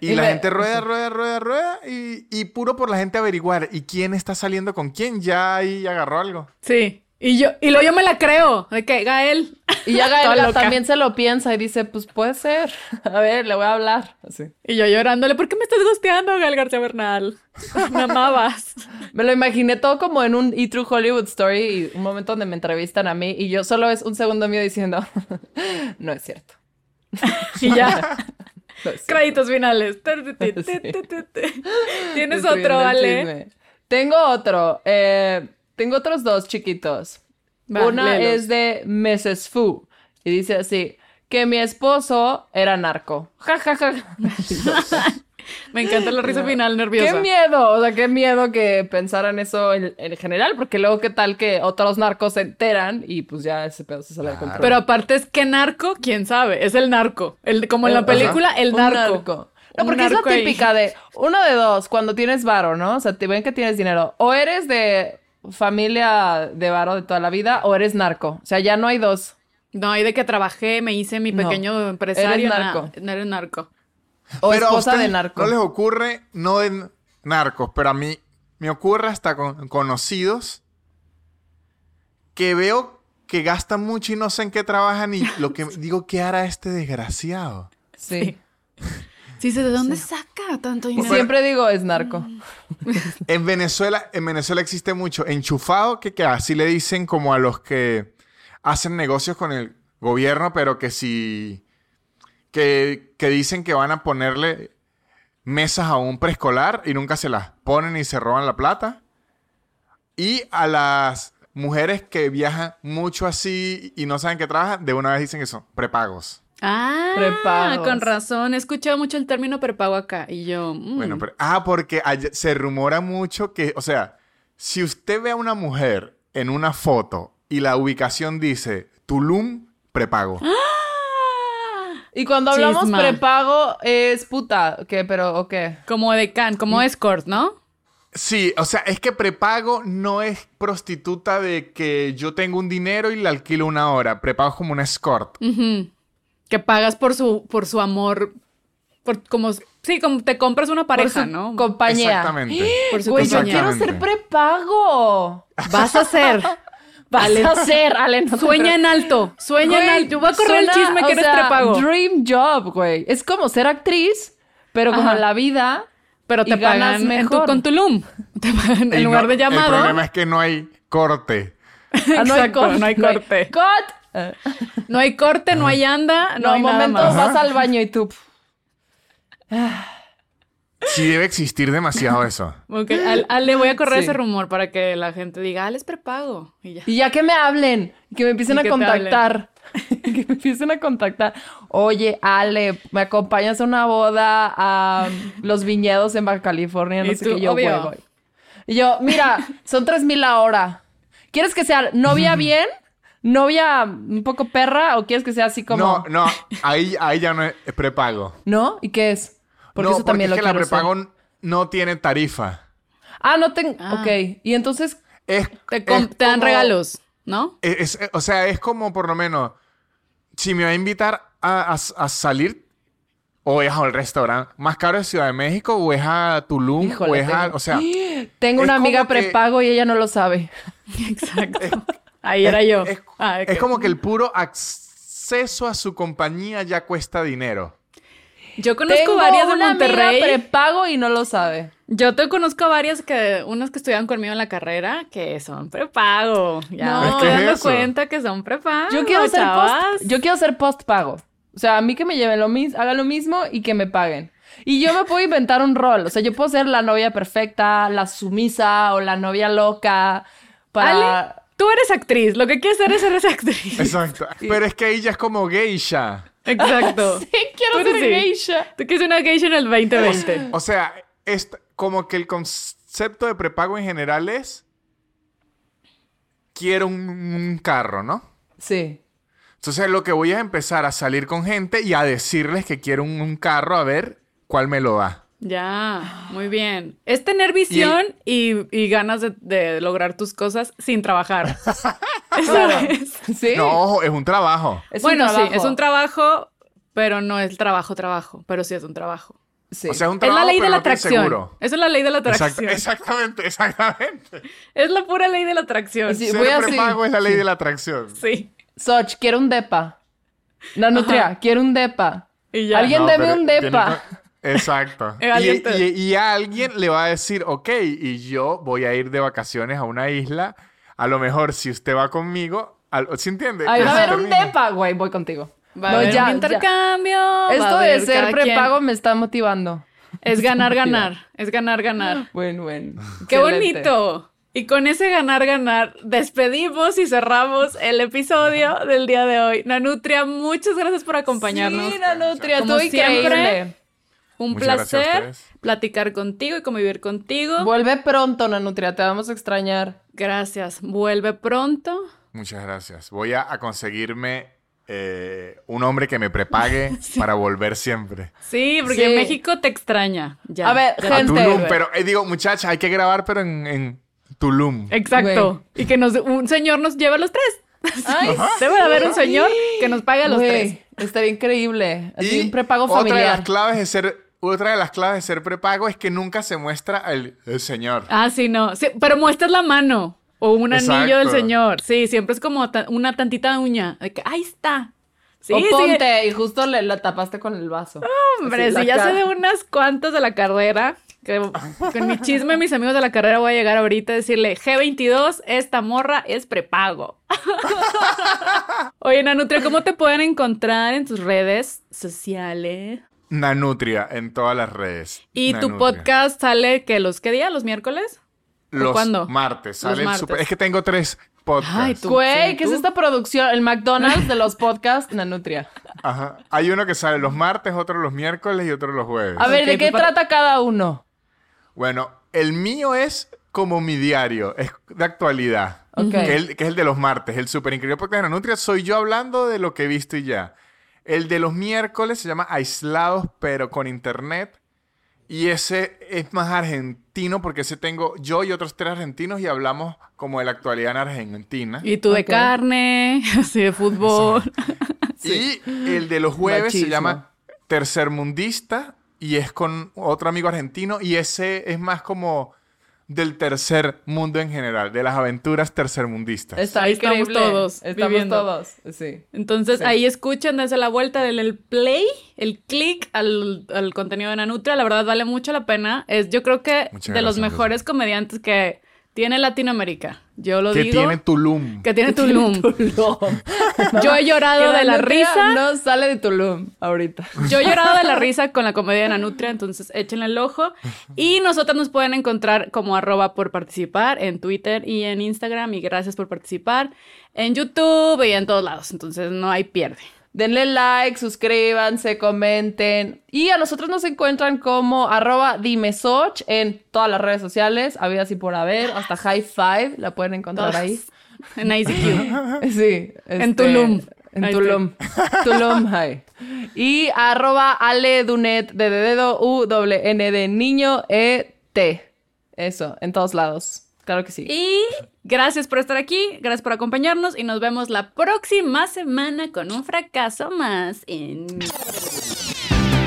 Y, Y la gente rueda, rueda, rueda, rueda. Y, y puro por la gente averiguar. ¿Y quién está saliendo con quién? Ya ahí agarró algo. Sí. Y yo, y luego yo me la creo. De que Gael. Y ya Gael también se lo piensa y dice, pues puede ser. A ver, le voy a hablar. Así. Y yo llorándole, ¿por qué me estás gusteando, Gael García Bernal? Me amabas. Me lo imaginé todo como en un E True Hollywood Story y un momento donde me entrevistan a mí y yo solo es un segundo mío diciendo, no es cierto. Y ya. no es cierto". Créditos finales. Sí. Tienes otro, Ale. Tengo otro. Eh, tengo otros dos chiquitos. Va, Una léelos. es de Mrs. Fu. Y dice así, que mi esposo era narco. Ja, ja, ja. Me encanta la risa final nerviosa. Qué miedo, o sea, qué miedo que pensaran eso en, en general, porque luego qué tal que otros narcos se enteran y pues ya ese pedo se sale de control. Pero aparte es que narco, quién sabe, es el narco. El, como en la Ajá. película, el narco. No, porque es la ahí. típica de uno de dos, cuando tienes varo, ¿no? O sea, te ven que tienes dinero. O eres de familia de varo de toda la vida, o eres narco. O sea, ya no hay dos. No, y de que trabajé, me hice mi No, pequeño empresario. eres na- narco. No eres narco. O Pero a esposa de narco. No les ocurre, no de narcos, pero a mí me ocurre hasta con conocidos que veo que gastan mucho y no sé en qué trabajan y lo que digo, ¿qué hará este desgraciado? Sí. Sí, ¿de dónde saca tanto dinero? Siempre digo es narco. En Venezuela, en Venezuela existe mucho enchufado, que, que así le dicen como a los que hacen negocios con el gobierno, pero que si que, que dicen que van a ponerle mesas a un preescolar y nunca se las ponen y se roban la plata. Y a las mujeres que viajan mucho así y no saben que trabajan, de una vez dicen que son prepagos. Ah, Prepagos. con razón. He escuchado mucho el término prepago acá. Y yo, mm, Bueno, pero, ah, porque hay- se rumora mucho que, o sea, si usted ve a una mujer en una foto y la ubicación dice Tulum, prepago. Y cuando hablamos Chisma. prepago es puta, ¿qué? Pero, ¿o qué? como decán, como escort, ¿no? Sí, o sea, es que prepago no es prostituta de que yo tengo un dinero y le alquilo una hora. Prepago es como un escort. Que pagas por su, por su amor. Por, como, sí, como te compras una pareja, Por su ¿no? compañía. Exactamente. Por su Güey, yo quiero ser prepago. Vas a ser. Vas a ser, Ale. no Sueña en alto. Sueña en alto. Yo voy a correr el chisme o que eres sea, prepago. Dream job, güey. Es como ser actriz, pero como Ajá. la vida. Pero y te ganas pagan en tu, mejor. con Tulum. Te pagan en lugar de llamado. El problema es que no hay corte. Ah, no hay corte. no hay corte. Cut. No hay corte, no hay anda, no, No, hay nada momento, más. vas al baño y tú. Sí debe existir demasiado eso. Ok, al- al- le voy a correr Sí. ese rumor para que la gente diga, Ale es prepago. Y ya. Y ya que me hablen, que me empiecen Y a contactar. que me empiecen a contactar. Oye, Ale, ¿me acompañas a una boda a los viñedos en Baja California? No Y sé tú, qué. Yo, voy. Y yo, mira, son tres mil la hora. ¿Quieres que sea novia bien? ¿Novia un poco perra? ¿O quieres que sea así como.? No, no, ahí, ahí ya no es es prepago. ¿No? ¿Y qué es? Porque no, eso también porque lo es que la prepago no tiene tarifa. Ah, no tengo. Ah. Ok. Y entonces. Es, Te, com- es te dan como- regalos, ¿no? es- es- o sea, es como por lo menos, si me va a invitar a, a- a salir, o es al restaurante más caro de Ciudad de México, o es a Tulum, Híjole, o es a, tengo- o sea, Tengo una amiga que- prepago y ella no lo sabe. Exacto. Ahí era yo. es, Ah, es como que el puro acceso a su compañía ya cuesta dinero. Yo conozco Tengo varias de Monterrey. prepago y no lo sabe. Yo te conozco varias que, unas que estudian conmigo en la carrera, que son prepago. Ya No. me estoy es dando eso. cuenta que son prepago. Yo quiero ser post, yo quiero ser post pago. O sea, a mí que me lleven lo mismo, hagan lo mismo y que me paguen. Y yo me puedo inventar un rol. O sea, yo puedo ser la novia perfecta, la sumisa o la novia loca. Para. Ale, tú eres actriz. Lo que quieres ser es ser esa actriz. Exacto. Pero es que ya es como geisha. Exacto. Sí, quiero ser eres sí. geisha. Tú quieres una geisha en el 2020. O sea, es como que el concepto de prepago en general es quiero un, un carro, ¿no? Sí. Entonces lo que voy es empezar a salir con gente y a decirles que quiero un, un carro a ver cuál me lo da. Ya, muy bien. Es tener visión y, y ganas de, de lograr tus cosas sin trabajar. Eso es. Sí. No, ojo, es un trabajo. Es un bueno, sí, es un trabajo, pero no es trabajo, trabajo. Pero sí es un trabajo. Sí. O sea, es un Es trabajo, la ley de la no atracción. Esa es la ley de la Exact- atracción. exactamente, exactamente. Es la pura ley de la atracción. Sí, Sí. Ser voy así. prepago es la ley de la atracción. Soch, quiero un depa. La nutria, quiero un depa. Y ya. Alguien No, deme pero un depa. Exacto. Y, y- y a alguien le va a decir, ok, y yo voy a ir de vacaciones a una isla. A lo mejor si usted va conmigo, al- ¿sí entiende? Ay, va a haber un depa, güey, voy contigo. Va a No, haber ya, un intercambio. a Esto de haber ser quien. prepago me está motivando. Es ganar, ganar. Es ganar, ganar. Bueno, bueno. ¡Qué Excelente. bonito! Y con ese ganar, ganar, despedimos y cerramos el episodio del día de hoy. Nanutria, muchas gracias por acompañarnos. Sí, Nanutria, tú increíble. siempre. Un Muchas placer platicar contigo y convivir contigo. Vuelve pronto, Nanutria, te vamos a extrañar. Gracias. Vuelve pronto. Muchas gracias. Voy a, a conseguirme eh, un hombre que me prepague para volver siempre. Sí, porque Sí. México te extraña. Ya, A ver, ya. A Gente, Tulum, pero eh, digo, muchachas, hay que grabar, pero en, en Tulum. Exacto. Y que nos, un señor nos lleve a los tres. Ay, Debe de haber un señor que nos pague a los güey, tres. Estaría increíble. Así Y un prepago Otra de familiar. las claves de ser, otra de las claves de ser prepago es que nunca se muestra el, el señor. Ah, sí, no. Sí, pero muestras la mano o un anillo del señor. Sí, siempre es como ta- una tantita uña. De que, ahí está. Sí, o sí. ponte y justo le la tapaste con el vaso. Hombre, Así, si ya sé cara. de unas cuantas de la carrera, que con mi chisme, mis amigos de la carrera voy a llegar ahorita a decirle, G22, esta morra es prepago. Oye, Nanutria, ¿cómo te pueden encontrar en tus redes sociales? Nanutria en todas las redes. ¿Y tu podcast sale que los qué día? ¿Los miércoles? Los cuándo? martes. Los Sale el martes. super- Es que tengo tres podcasts. Ay, tú. Güey, sí, ¿qué tú. es esta producción? El McDonald's de los podcasts Nanutria. Ajá. Hay uno que sale los martes, otro los miércoles y otro los jueves. A ver, ¿de qué para- trata cada uno? Bueno, el mío es como mi diario, es de actualidad. Ok. Que, el- que es el de los martes. El super increíble podcast de Nanutria soy yo hablando de lo que he visto y ya. El de los miércoles se llama Aislados, pero con internet. Y ese es más argentino porque ese tengo yo y otros tres argentinos y hablamos como de la actualidad en Argentina. Y tú de carne, así de fútbol. Y el de los jueves se llama Tercermundista y es con otro amigo argentino y ese es más como del tercer mundo en general, de las aventuras tercermundistas. Está Ahí estamos todos Estamos viviendo. todos, sí. Entonces Sí. ahí escuchan, desde la vuelta del el play, el click al, al contenido de Nanutria. La verdad vale mucho la pena. Es, yo creo que Muchas de los gracias, mejores comediantes que tiene Latinoamérica. Yo lo que digo. tiene Tulum. que tiene Tulum. Tulum. Yo he llorado Que de la risa. No sale de Tulum ahorita. Yo he llorado de la risa con la comedia de Nanutria, entonces échenle el ojo. Y nosotros nos pueden encontrar como arroba por participar en Twitter y en Instagram. Y gracias por participar en YouTube y en todos lados. Entonces no hay pierde. Denle like, suscríbanse, comenten. Y a nosotros nos encuentran como arroba dimesoch en todas las redes sociales, habidas y por haber, hasta High Five la pueden encontrar Todas. ahí. En ICQ. Sí. En este, Tulum. En Ahí Tulum. Tulum High. Y arroba Ale Dunet de dedo U N de niño E T. Eso, en todos lados. Claro que sí. Y gracias por estar aquí, gracias por acompañarnos y nos vemos la próxima semana con un fracaso más en...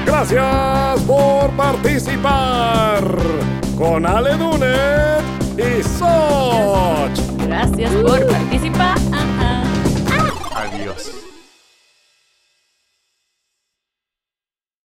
Gracias por participar con Ale Dunet y Soch. Gracias por participar. Adiós.